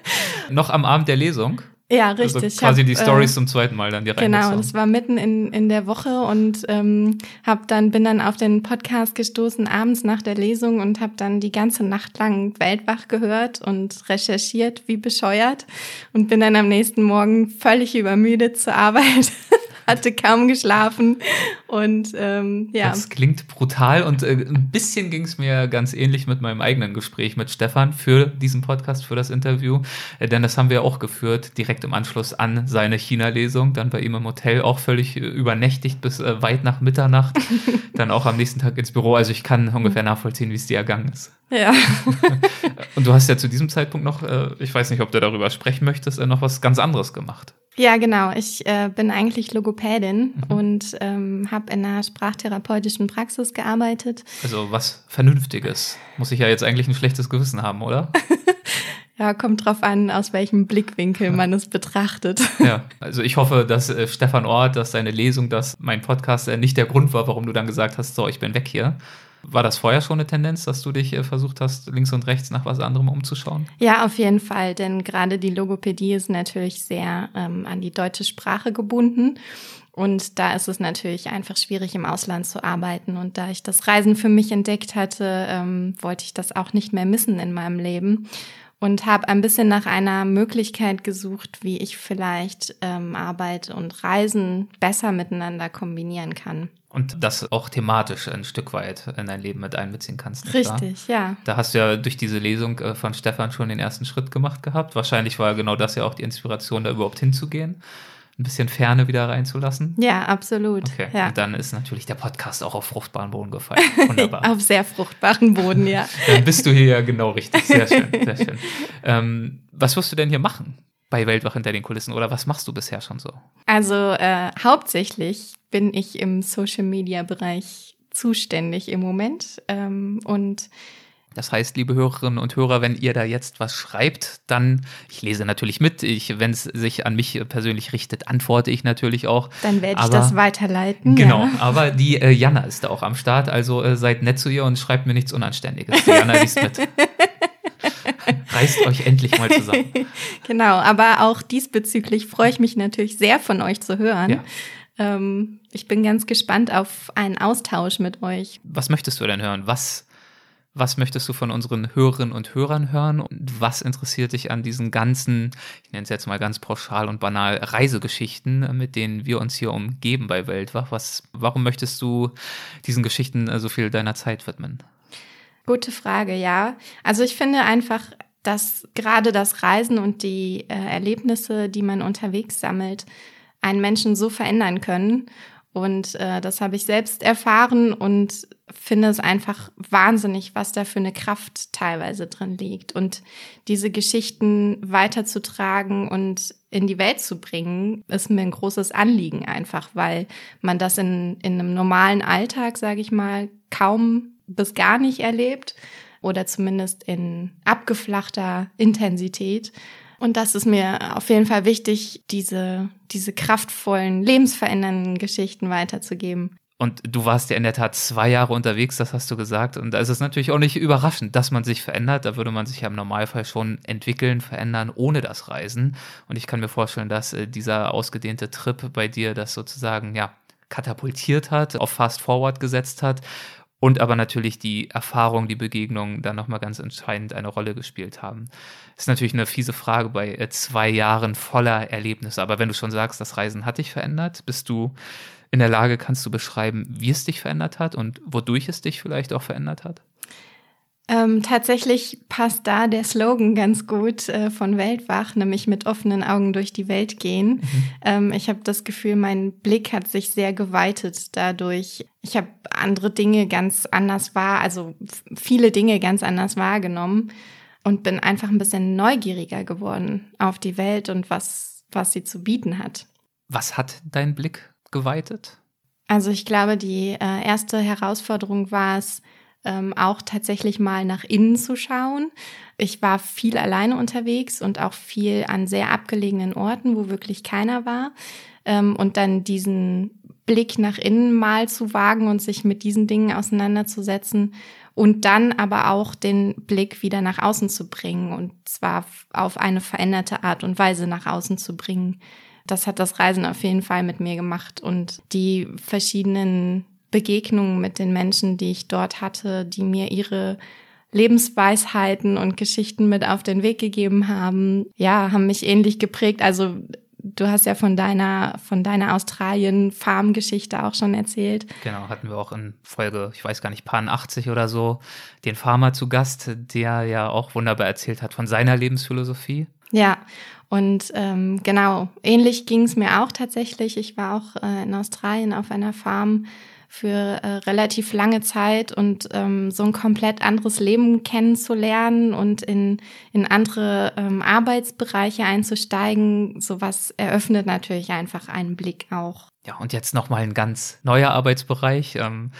(laughs) Noch am Abend der Lesung? Ja, also richtig. Also quasi hab, die Stories äh, zum zweiten Mal dann direkt. Genau, das war mitten in, in der Woche und ähm, hab dann bin dann auf den Podcast gestoßen abends nach der Lesung und habe dann die ganze Nacht lang Weltwach gehört und recherchiert wie bescheuert und bin dann am nächsten Morgen völlig übermüdet zur Arbeit (laughs) hatte kaum geschlafen und ähm, ja. Das klingt brutal und äh, ein bisschen ging es mir ganz ähnlich mit meinem eigenen Gespräch mit Stefan für diesen Podcast, für das Interview, äh, denn das haben wir auch geführt, direkt im Anschluss an seine China-Lesung, dann bei ihm im Hotel auch völlig äh, übernächtigt bis äh, weit nach Mitternacht, (laughs) dann auch am nächsten Tag ins Büro, also ich kann ungefähr nachvollziehen, wie es dir ergangen ist. Ja. (laughs) und du hast ja zu diesem Zeitpunkt noch, äh, ich weiß nicht, ob du darüber sprechen möchtest, äh, noch was ganz anderes gemacht. Ja, genau. Ich äh, bin eigentlich Logopädin mhm. und ähm, habe in einer sprachtherapeutischen Praxis gearbeitet. Also was Vernünftiges. Muss ich ja jetzt eigentlich ein schlechtes Gewissen haben, oder? (laughs) ja, kommt drauf an, aus welchem Blickwinkel man es betrachtet. (laughs) Ja, also ich hoffe, dass äh, Stefan Ort, dass deine Lesung, dass mein Podcast äh, nicht der Grund war, warum du dann gesagt hast, so, ich bin weg hier, war das vorher schon eine Tendenz, dass du dich äh, versucht hast, links und rechts nach was anderem umzuschauen? Ja, auf jeden Fall, denn gerade die Logopädie ist natürlich sehr ähm, an die deutsche Sprache gebunden. Und da ist es natürlich einfach schwierig, im Ausland zu arbeiten. Und da ich das Reisen für mich entdeckt hatte, ähm, wollte ich das auch nicht mehr missen in meinem Leben. Und habe ein bisschen nach einer Möglichkeit gesucht, wie ich vielleicht ähm, Arbeit und Reisen besser miteinander kombinieren kann. Und das auch thematisch ein Stück weit in dein Leben mit einbeziehen kannst. Richtig, wahr? ja. Da hast du ja durch diese Lesung äh, von Stefan schon den ersten Schritt gemacht gehabt. Wahrscheinlich war genau das ja auch die Inspiration, da überhaupt hinzugehen. Ein bisschen Ferne wieder reinzulassen. Ja, absolut. Okay. Ja. Und dann ist natürlich der Podcast auch auf fruchtbaren Boden gefallen. (laughs) Wunderbar. auf sehr fruchtbaren Boden, ja. dann bist du hier ja genau richtig. Sehr schön, sehr (laughs) schön. Ähm, was wirst du denn hier machen? Bei Weltwach hinter den Kulissen oder was machst du bisher schon so? Also äh, hauptsächlich bin ich im Social Media Bereich zuständig im Moment ähm, und das heißt, liebe Hörerinnen und Hörer, wenn ihr da jetzt was schreibt, dann, ich lese natürlich mit, wenn es sich an mich persönlich richtet, antworte ich natürlich auch. Dann werde ich aber, das weiterleiten. Genau, ja. (laughs) aber die äh, Jana ist da auch am Start, also äh, seid nett zu ihr und schreibt mir nichts Unanständiges. Die Jana liest mit. (laughs) (laughs) Reißt euch endlich mal zusammen. (laughs) genau, aber auch diesbezüglich freue ich mich natürlich sehr von euch zu hören. Ja. Ähm, ich bin ganz gespannt auf einen Austausch mit euch. Was möchtest du denn hören? Was, was möchtest du von unseren Hörerinnen und Hörern hören? Und was interessiert dich an diesen ganzen, ich nenne es jetzt mal ganz pauschal und banal, Reisegeschichten, mit denen wir uns hier umgeben bei Weltwach? Was, warum möchtest du diesen Geschichten so viel deiner Zeit widmen? Gute Frage, ja. Also ich finde einfach, dass gerade das Reisen und die äh, Erlebnisse, die man unterwegs sammelt, einen Menschen so verändern können. Und äh, das habe ich selbst erfahren und finde es einfach wahnsinnig, was da für eine Kraft teilweise drin liegt. Und diese Geschichten weiterzutragen und in die Welt zu bringen, ist mir ein großes Anliegen einfach, weil man das in, in einem normalen Alltag, sage ich mal, kaum bis gar nicht erlebt oder zumindest in abgeflachter Intensität. Und das ist mir auf jeden Fall wichtig, diese, diese kraftvollen, lebensverändernden Geschichten weiterzugeben. Und du warst ja in der Tat zwei Jahre unterwegs, das hast du gesagt. Und da ist es natürlich auch nicht überraschend, dass man sich verändert. Da würde man sich ja im Normalfall schon entwickeln, verändern, ohne das Reisen. Und ich kann mir vorstellen, dass äh, dieser ausgedehnte Trip bei dir das sozusagen, ja, katapultiert hat, auf Fast Forward gesetzt hat und aber natürlich die Erfahrung, die Begegnung dann nochmal ganz entscheidend eine Rolle gespielt haben. Ist natürlich eine fiese Frage bei äh, zwei Jahren voller Erlebnisse, aber wenn du schon sagst, das Reisen hat dich verändert, bist du in der Lage, kannst du beschreiben, wie es dich verändert hat und wodurch es dich vielleicht auch verändert hat? Ähm, tatsächlich passt da der Slogan ganz gut äh, von Weltwach, nämlich mit offenen Augen durch die Welt gehen. Mhm. Ähm, ich habe das Gefühl, mein Blick hat sich sehr geweitet dadurch. Ich habe andere Dinge ganz anders wahr, also viele Dinge ganz anders wahrgenommen und bin einfach ein bisschen neugieriger geworden auf die Welt und was, was sie zu bieten hat. Was hat dein Blick geweitet? Also ich glaube, die äh, erste Herausforderung war es, ähm, auch tatsächlich mal nach innen zu schauen. Ich war viel alleine unterwegs und auch viel an sehr abgelegenen Orten, wo wirklich keiner war. Ähm, und dann diesen Blick nach innen mal zu wagen und sich mit diesen Dingen auseinanderzusetzen und dann aber auch den Blick wieder nach außen zu bringen und zwar auf eine veränderte Art und Weise nach außen zu bringen. Das hat das Reisen auf jeden Fall mit mir gemacht und die verschiedenen Begegnungen mit den Menschen, die ich dort hatte, die mir ihre Lebensweisheiten und Geschichten mit auf den Weg gegeben haben, ja, haben mich ähnlich geprägt. Also du hast ja von deiner, von deiner Australien-Farm-Geschichte auch schon erzählt. Genau, hatten wir auch in Folge, ich weiß gar nicht, Paar 80 oder so, den Farmer zu Gast, der ja auch wunderbar erzählt hat von seiner Lebensphilosophie. Ja, und ähm, genau, ähnlich ging es mir auch tatsächlich. Ich war auch äh, in Australien auf einer Farm für äh, relativ lange Zeit und ähm, so ein komplett anderes Leben kennenzulernen und in, in andere ähm, Arbeitsbereiche einzusteigen, sowas eröffnet natürlich einfach einen Blick auch. Ja, und jetzt nochmal ein ganz neuer Arbeitsbereich. Ähm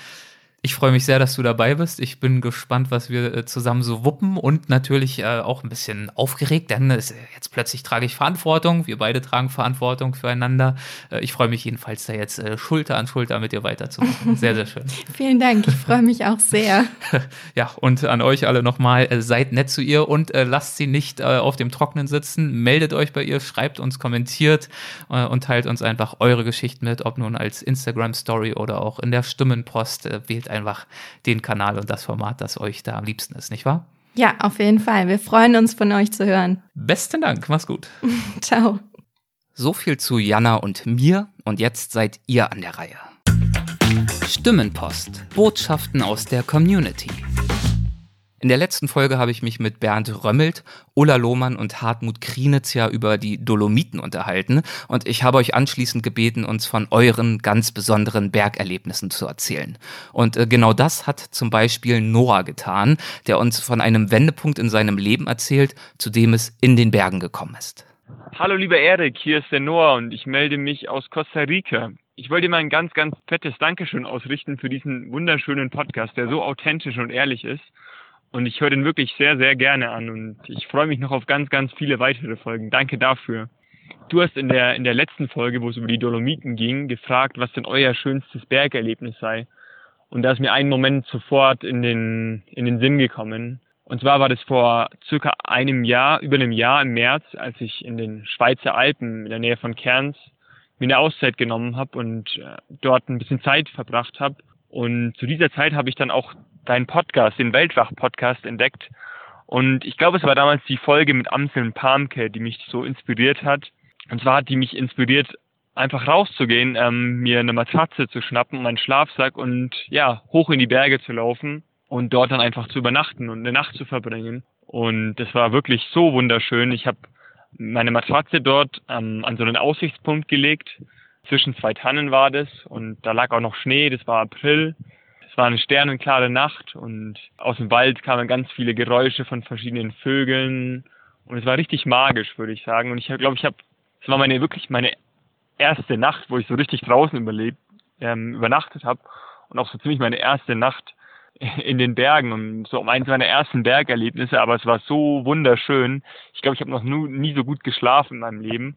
ich freue mich sehr, dass du dabei bist. Ich bin gespannt, was wir äh, zusammen so wuppen und natürlich äh, auch ein bisschen aufgeregt, denn es, jetzt plötzlich trage ich Verantwortung. Wir beide tragen Verantwortung füreinander. Äh, ich freue mich jedenfalls, da jetzt äh, Schulter an Schulter mit dir weiterzumachen. Sehr, sehr schön. (laughs) Vielen Dank. Ich freue mich auch sehr. (laughs) ja, und an euch alle nochmal, äh, seid nett zu ihr und äh, lasst sie nicht auf dem Trockenen sitzen. Meldet euch bei ihr, schreibt uns, kommentiert und teilt uns einfach eure Geschichten mit, ob nun als Instagram-Story oder auch in der Stimmenpost. wählt einfach den Kanal und das Format, das euch da am liebsten ist, nicht wahr? Ja, auf jeden Fall. Wir freuen uns von euch zu hören. Besten Dank, mach's gut. (laughs) Ciao. So viel zu Jana und mir und jetzt seid ihr an der Reihe. Stimmenpost. Botschaften aus der Community. In der letzten Folge habe ich mich mit Bernd Römmelt, Ulla Lohmann und Hartmut Krienitz ja über die Dolomiten unterhalten und ich habe euch anschließend gebeten, uns von euren ganz besonderen Bergerlebnissen zu erzählen. Und äh, genau das hat zum Beispiel Noah getan, der uns von einem Wendepunkt in seinem Leben erzählt, zu dem es in den Bergen gekommen ist. Hallo lieber Erik, hier ist der Noah und ich melde mich aus Costa Rica. Ich wollte dir mal ein ganz, ganz fettes Dankeschön ausrichten für diesen wunderschönen Podcast, der so authentisch und ehrlich ist. Und ich höre den wirklich sehr, sehr gerne an und ich freue mich noch auf ganz, ganz viele weitere Folgen. Danke dafür. Du hast in der, in der letzten Folge, wo es über die Dolomiten ging, gefragt, was denn euer schönstes Bergerlebnis sei. Und da ist mir ein Moment sofort in den, in den Sinn gekommen. Und zwar war das vor circa einem Jahr, über einem Jahr im März, als ich in den Schweizer Alpen in der Nähe von Kerns mir eine Auszeit genommen habe und äh, dort ein bisschen Zeit verbracht habe. Und zu dieser Zeit habe ich dann auch deinen Podcast, den Weltwach-Podcast entdeckt. Und ich glaube, es war damals die Folge mit Amseln Palmke, die mich so inspiriert hat. Und zwar hat die mich inspiriert, einfach rauszugehen, ähm, mir eine Matratze zu schnappen, meinen Schlafsack und ja, hoch in die Berge zu laufen und dort dann einfach zu übernachten und eine Nacht zu verbringen. Und das war wirklich so wunderschön. Ich habe meine Matratze dort ähm, an so einen Aussichtspunkt gelegt, Zwischen zwei Tannen war das und da lag auch noch Schnee, das war April. Es war eine sternenklare Nacht und aus dem Wald kamen ganz viele Geräusche von verschiedenen Vögeln und es war richtig magisch, würde ich sagen. Und ich glaube, ich habe, es war meine wirklich meine erste Nacht, wo ich so richtig draußen überlebt, ähm, übernachtet habe und auch so ziemlich meine erste Nacht in den Bergen und so eins meiner ersten Bergerlebnisse, aber es war so wunderschön. Ich glaube, ich habe noch nie so gut geschlafen in meinem Leben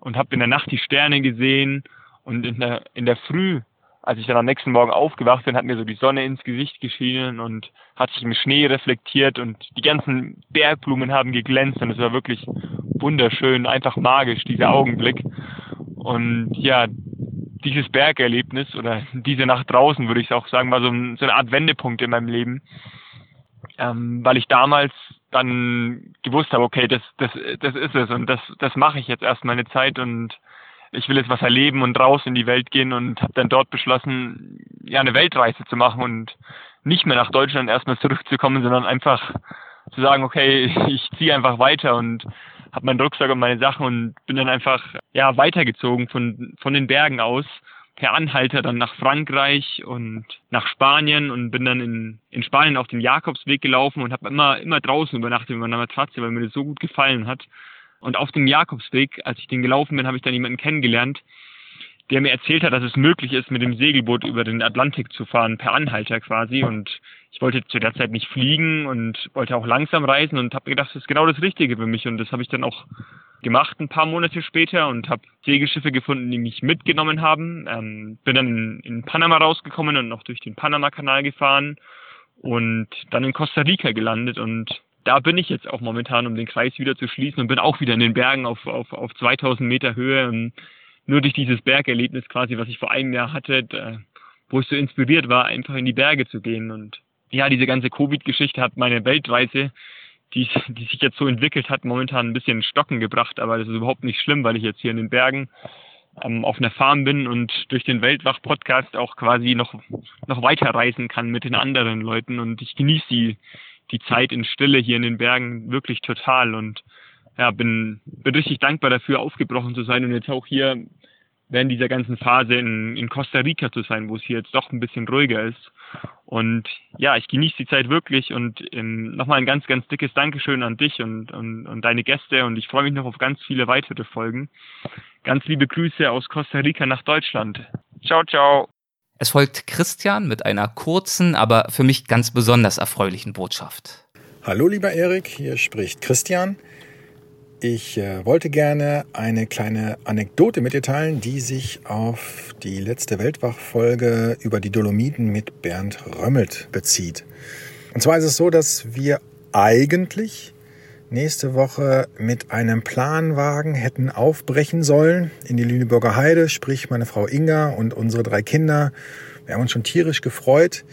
und habe in der Nacht die Sterne gesehen und in der, in der Früh, als ich dann am nächsten Morgen aufgewacht bin, hat mir so die Sonne ins Gesicht geschienen und hat sich im Schnee reflektiert und die ganzen Bergblumen haben geglänzt und es war wirklich wunderschön, einfach magisch, dieser Augenblick. Und ja, dieses Bergerlebnis oder diese Nacht draußen, würde ich auch sagen, war so, so eine Art Wendepunkt in meinem Leben, ähm, weil ich damals dann gewusst habe, okay, das, das, das ist es und das, das mache ich jetzt erst meine Zeit und ich will jetzt was erleben und raus in die Welt gehen und habe dann dort beschlossen, ja, eine Weltreise zu machen und nicht mehr nach Deutschland erstmal zurückzukommen, sondern einfach zu sagen, okay, (laughs) ich ziehe einfach weiter und habe meinen Rucksack und meine Sachen und bin dann einfach ja weitergezogen von von den Bergen aus per Anhalter dann nach Frankreich und nach Spanien und bin dann in, in Spanien auf den Jakobsweg gelaufen und habe immer immer draußen übernachtet mit meiner Matratze, weil mir das so gut gefallen hat. Und auf dem Jakobsweg, als ich den gelaufen bin, habe ich dann jemanden kennengelernt, der mir erzählt hat, dass es möglich ist, mit dem Segelboot über den Atlantik zu fahren, per Anhalter quasi. Und ich wollte zu der Zeit nicht fliegen und wollte auch langsam reisen und habe gedacht, das ist genau das Richtige für mich. Und das habe ich dann auch gemacht ein paar Monate später und habe Segelschiffe gefunden, die mich mitgenommen haben. Ähm, bin dann in, in Panama rausgekommen und noch durch den Panama-Kanal gefahren und dann in Costa Rica gelandet und da bin ich jetzt auch momentan, um den Kreis wieder zu schließen und bin auch wieder in den Bergen auf, auf, auf 2000 Meter Höhe. Und nur durch dieses Bergerlebnis quasi, was ich vor einem Jahr hatte, da, wo ich so inspiriert war, einfach in die Berge zu gehen. Und ja, diese ganze Covid-Geschichte hat meine Weltreise, die, die sich jetzt so entwickelt hat, momentan ein bisschen Stocken gebracht. Aber das ist überhaupt nicht schlimm, weil ich jetzt hier in den Bergen ähm, auf einer Farm bin und durch den Weltwach-Podcast auch quasi noch, noch weiter reisen kann mit den anderen Leuten. Und ich genieße die, die Zeit in Stille hier in den Bergen wirklich total. Und ja, bin, bin richtig dankbar dafür, aufgebrochen zu sein und jetzt auch hier während dieser ganzen Phase in, in Costa Rica zu sein, wo es hier jetzt doch ein bisschen ruhiger ist. Und ja, ich genieße die Zeit wirklich und ähm, nochmal ein ganz, ganz dickes Dankeschön an dich und, und, und deine Gäste und ich freue mich noch auf ganz viele weitere Folgen. Ganz liebe Grüße aus Costa Rica nach Deutschland. Ciao, ciao. Es folgt Christian mit einer kurzen, aber für mich ganz besonders erfreulichen Botschaft. Hallo lieber Erik, hier spricht Christian. Ich äh, wollte gerne eine kleine Anekdote mit dir teilen, die sich auf die letzte Weltwach-Folge über die Dolomiten mit Bernd Römmelt bezieht. Und zwar ist es so, dass wir eigentlich nächste Woche mit einem Planwagen hätten aufbrechen sollen in die Lüneburger Heide, sprich meine Frau Inga und unsere drei Kinder. Wir haben uns schon tierisch gefreut.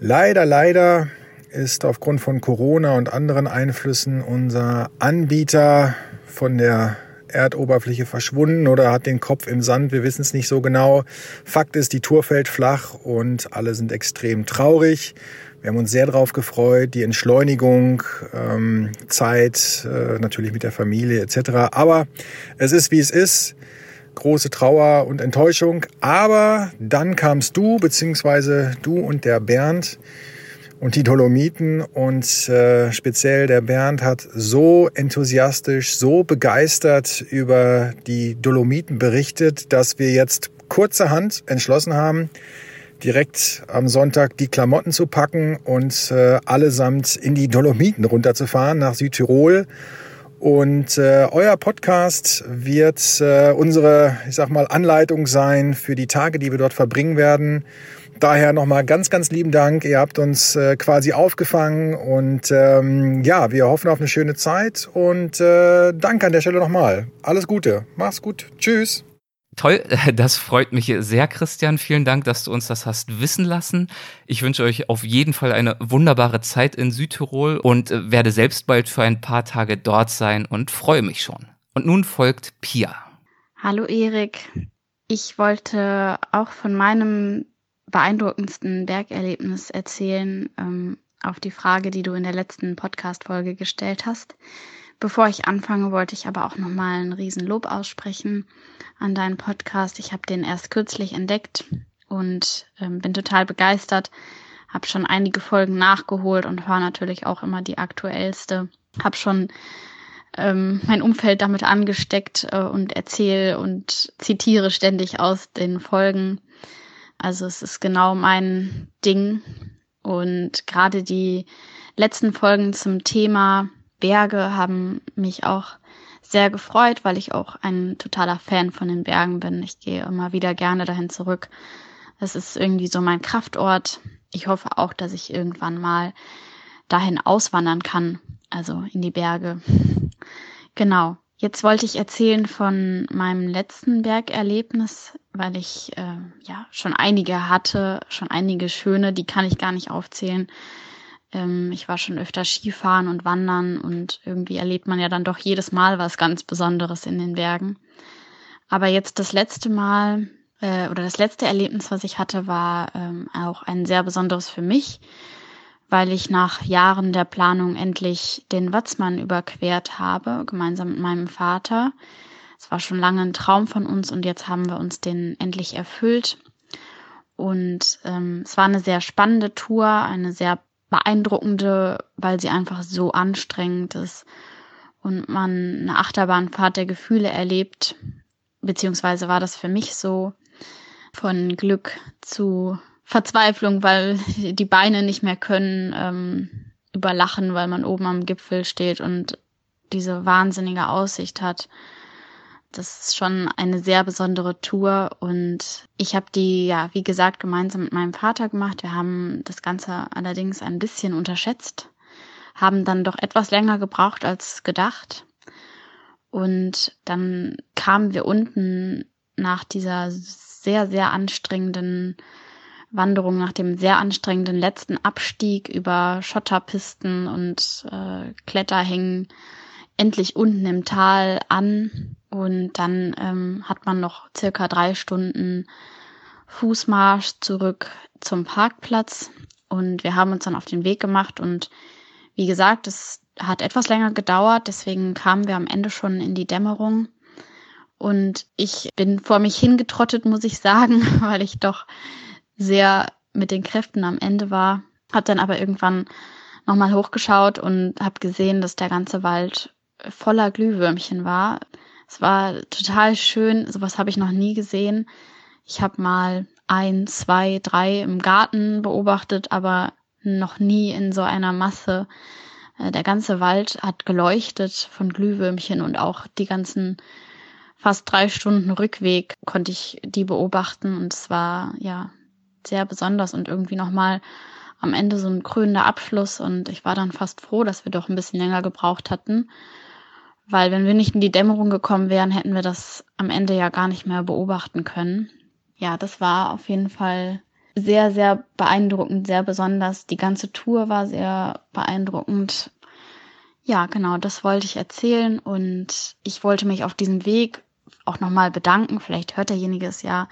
Leider, leider ist aufgrund von Corona und anderen Einflüssen unser Anbieter von der Erdoberfläche verschwunden oder hat den Kopf im Sand. Wir wissen es nicht so genau. Fakt ist, die Tour fällt flach und alle sind extrem traurig. Wir haben uns sehr darauf gefreut, die Entschleunigung, ähm, Zeit, äh, natürlich mit der Familie etc. Aber es ist, wie es ist. Große Trauer und Enttäuschung. Aber dann kamst du, beziehungsweise du und der Bernd, und die Dolomiten und äh, speziell der Bernd hat so enthusiastisch, so begeistert über die Dolomiten berichtet, dass wir jetzt kurzerhand entschlossen haben, direkt am Sonntag die Klamotten zu packen und äh, allesamt in die Dolomiten runterzufahren nach Südtirol. Und äh, euer Podcast wird äh, unsere, ich sag mal, Anleitung sein für die Tage, die wir dort verbringen werden. Daher nochmal ganz, ganz lieben Dank. Ihr habt uns äh, quasi aufgefangen und ähm, ja, wir hoffen auf eine schöne Zeit und äh, danke an der Stelle nochmal. Alles Gute. Mach's gut. Tschüss. Toll, (laughs) das freut mich sehr, Christian. Vielen Dank, dass du uns das hast wissen lassen. Ich wünsche euch auf jeden Fall eine wunderbare Zeit in Südtirol und äh, werde selbst bald für ein paar Tage dort sein und freue mich schon. Und nun folgt Pia. Hallo Erik. Ich wollte auch von meinem beeindruckendsten Bergerlebnis erzählen ähm, auf die Frage, die du in der letzten Podcast-Folge gestellt hast. Bevor ich anfange, wollte ich aber auch nochmal ein Riesenlob aussprechen an deinen Podcast. Ich habe den erst kürzlich entdeckt und ähm, bin total begeistert. Habe schon einige Folgen nachgeholt und war natürlich auch immer die aktuellste. Habe schon ähm, mein Umfeld damit angesteckt äh, und erzähle und zitiere ständig aus den Folgen. Also es ist genau mein Ding. Und gerade die letzten Folgen zum Thema Berge haben mich auch sehr gefreut, weil ich auch ein totaler Fan von den Bergen bin. Ich gehe immer wieder gerne dahin zurück. Es ist irgendwie so mein Kraftort. Ich hoffe auch, dass ich irgendwann mal dahin auswandern kann, also in die Berge. Genau. Jetzt wollte ich erzählen von meinem letzten Bergerlebnis, weil ich äh, ja schon einige hatte, schon einige schöne, die kann ich gar nicht aufzählen. Ähm, ich war schon öfter Skifahren und Wandern und irgendwie erlebt man ja dann doch jedes Mal was ganz Besonderes in den Bergen. Aber jetzt das letzte Mal äh, oder das letzte Erlebnis, was ich hatte, war ähm, auch ein sehr besonderes für mich, weil ich nach Jahren der Planung endlich den Watzmann überquert habe, gemeinsam mit meinem Vater. Es war schon lange ein Traum von uns und jetzt haben wir uns den endlich erfüllt. Und ähm, es war eine sehr spannende Tour, eine sehr beeindruckende, weil sie einfach so anstrengend ist und man eine Achterbahnfahrt der Gefühle erlebt, beziehungsweise war das für mich so von Glück zu Verzweiflung, weil (laughs) die Beine nicht mehr können, ähm, überlachen, weil man oben am Gipfel steht und diese wahnsinnige Aussicht hat. Das ist schon eine sehr besondere Tour und ich habe die, ja, wie gesagt, gemeinsam mit meinem Vater gemacht. Wir haben das Ganze allerdings ein bisschen unterschätzt, haben dann doch etwas länger gebraucht als gedacht. Und dann kamen wir unten nach dieser sehr, sehr anstrengenden Wanderung, nach dem sehr anstrengenden letzten Abstieg über Schotterpisten und äh, Kletterhängen endlich unten im Tal an und dann ähm, hat man noch circa drei Stunden Fußmarsch zurück zum Parkplatz. Und wir haben uns dann auf den Weg gemacht. Und wie gesagt, es hat etwas länger gedauert. Deswegen kamen wir am Ende schon in die Dämmerung. Und ich bin vor mich hingetrottet, muss ich sagen, (laughs) weil ich doch sehr mit den Kräften am Ende war. Hab dann aber irgendwann nochmal hochgeschaut und habe gesehen, dass der ganze Wald voller Glühwürmchen war. Es war total schön, sowas habe ich noch nie gesehen. Ich habe mal ein, zwei, drei im Garten beobachtet, aber noch nie in so einer Masse. Äh, der ganze Wald hat geleuchtet von Glühwürmchen und auch die ganzen fast drei Stunden Rückweg konnte ich die beobachten und es war ja sehr besonders und irgendwie nochmal am Ende so ein krönender Abschluss und ich war dann fast froh, dass wir doch ein bisschen länger gebraucht hatten weil wenn wir nicht in die Dämmerung gekommen wären, hätten wir das am Ende ja gar nicht mehr beobachten können. Ja, das war auf jeden Fall sehr, sehr beeindruckend, sehr besonders. Die ganze Tour war sehr beeindruckend. Ja, genau, das wollte ich erzählen und ich wollte mich auf diesem Weg auch nochmal bedanken. Vielleicht hört derjenige es ja.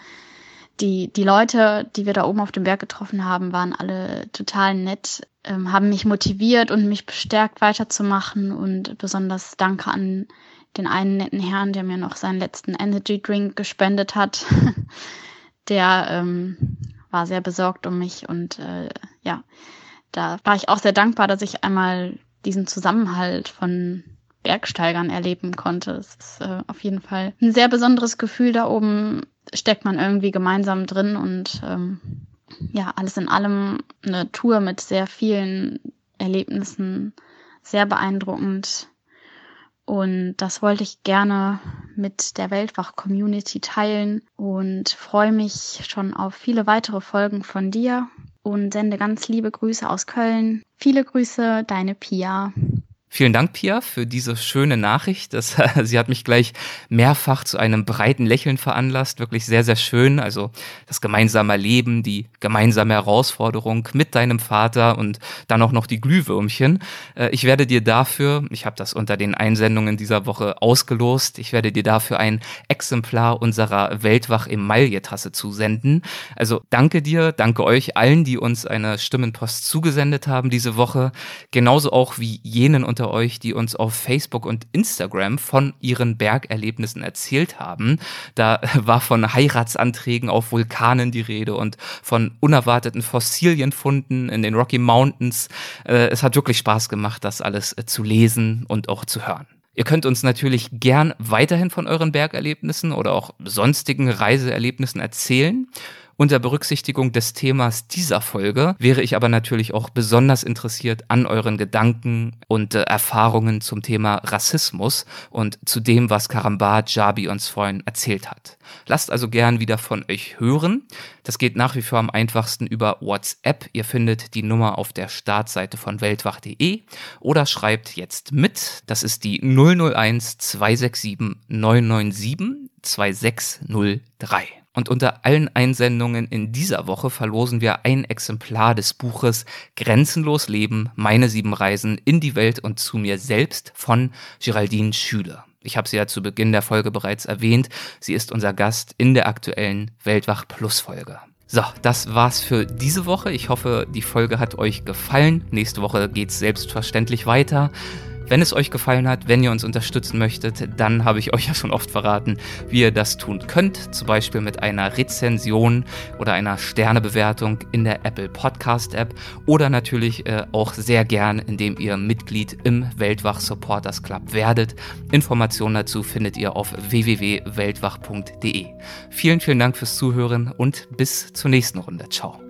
Die, die Leute, die wir da oben auf dem Berg getroffen haben, waren alle total nett ähm, haben mich motiviert und mich bestärkt weiterzumachen und besonders danke an den einen netten Herrn, der mir noch seinen letzten Energy Drink gespendet hat. (laughs) der ähm, war sehr besorgt um mich und äh, ja, da war ich auch sehr dankbar, dass ich einmal diesen Zusammenhalt von Bergsteigern erleben konnte. Es ist äh, auf jeden Fall ein sehr besonderes Gefühl da oben. Steckt man irgendwie gemeinsam drin und ähm, ja, alles in allem eine Tour mit sehr vielen Erlebnissen, sehr beeindruckend. Und das wollte ich gerne mit der Weltwach-Community teilen und freue mich schon auf viele weitere Folgen von dir und sende ganz liebe Grüße aus Köln. Viele Grüße, deine Pia. Vielen Dank, Pia, für diese schöne Nachricht. Das, (laughs) sie hat mich gleich mehrfach zu einem breiten Lächeln veranlasst. Wirklich sehr, sehr schön. Also das gemeinsame Leben, die gemeinsame Herausforderung mit deinem Vater und dann auch noch die Glühwürmchen. Äh, ich werde dir dafür, ich habe das unter den Einsendungen dieser Woche ausgelost, ich werde dir dafür ein Exemplar unserer Weltwach-Emaille-Tasse zusenden. Also danke dir, danke euch allen, die uns eine Stimmenpost zugesendet haben diese Woche. Genauso auch wie jenen unter unter euch, die uns auf Facebook und Instagram von ihren Bergerlebnissen erzählt haben. Da (laughs) war von Heiratsanträgen auf Vulkanen die Rede und von unerwarteten Fossilienfunden in den Rocky Mountains. Äh, es hat wirklich Spaß gemacht, das alles äh, zu lesen und auch zu hören. Ihr könnt uns natürlich gern weiterhin von euren Bergerlebnissen oder auch sonstigen Reiseerlebnissen erzählen. Unter Berücksichtigung des Themas dieser Folge wäre ich aber natürlich auch besonders interessiert an euren Gedanken und äh, Erfahrungen zum Thema Rassismus und zu dem, was Karambat Jabi uns vorhin erzählt hat. Lasst also gern wieder von euch hören. Das geht nach wie vor am einfachsten über WhatsApp. Ihr findet die Nummer auf der Startseite von weltwach.de oder schreibt jetzt mit. Das ist die 001 267 997 2603. Und unter allen Einsendungen in dieser Woche verlosen wir ein Exemplar des Buches Grenzenlos Leben, meine sieben Reisen in die Welt und zu mir selbst von Geraldine Schüler. Ich habe sie ja zu Beginn der Folge bereits erwähnt. Sie ist unser Gast in der aktuellen Weltwach Plus Folge. So, das war's für diese Woche. Ich hoffe, die Folge hat euch gefallen. Nächste Woche geht's selbstverständlich weiter. Wenn es euch gefallen hat, wenn ihr uns unterstützen möchtet, dann habe ich euch ja schon oft verraten, wie ihr das tun könnt. Zum Beispiel mit einer Rezension oder einer Sternebewertung in der Apple Podcast App oder natürlich äh, auch sehr gern, indem ihr Mitglied im Weltwach Supporters Club werdet. Informationen dazu findet ihr auf www.weltwach.de. Vielen, vielen Dank fürs Zuhören und bis zur nächsten Runde. Ciao.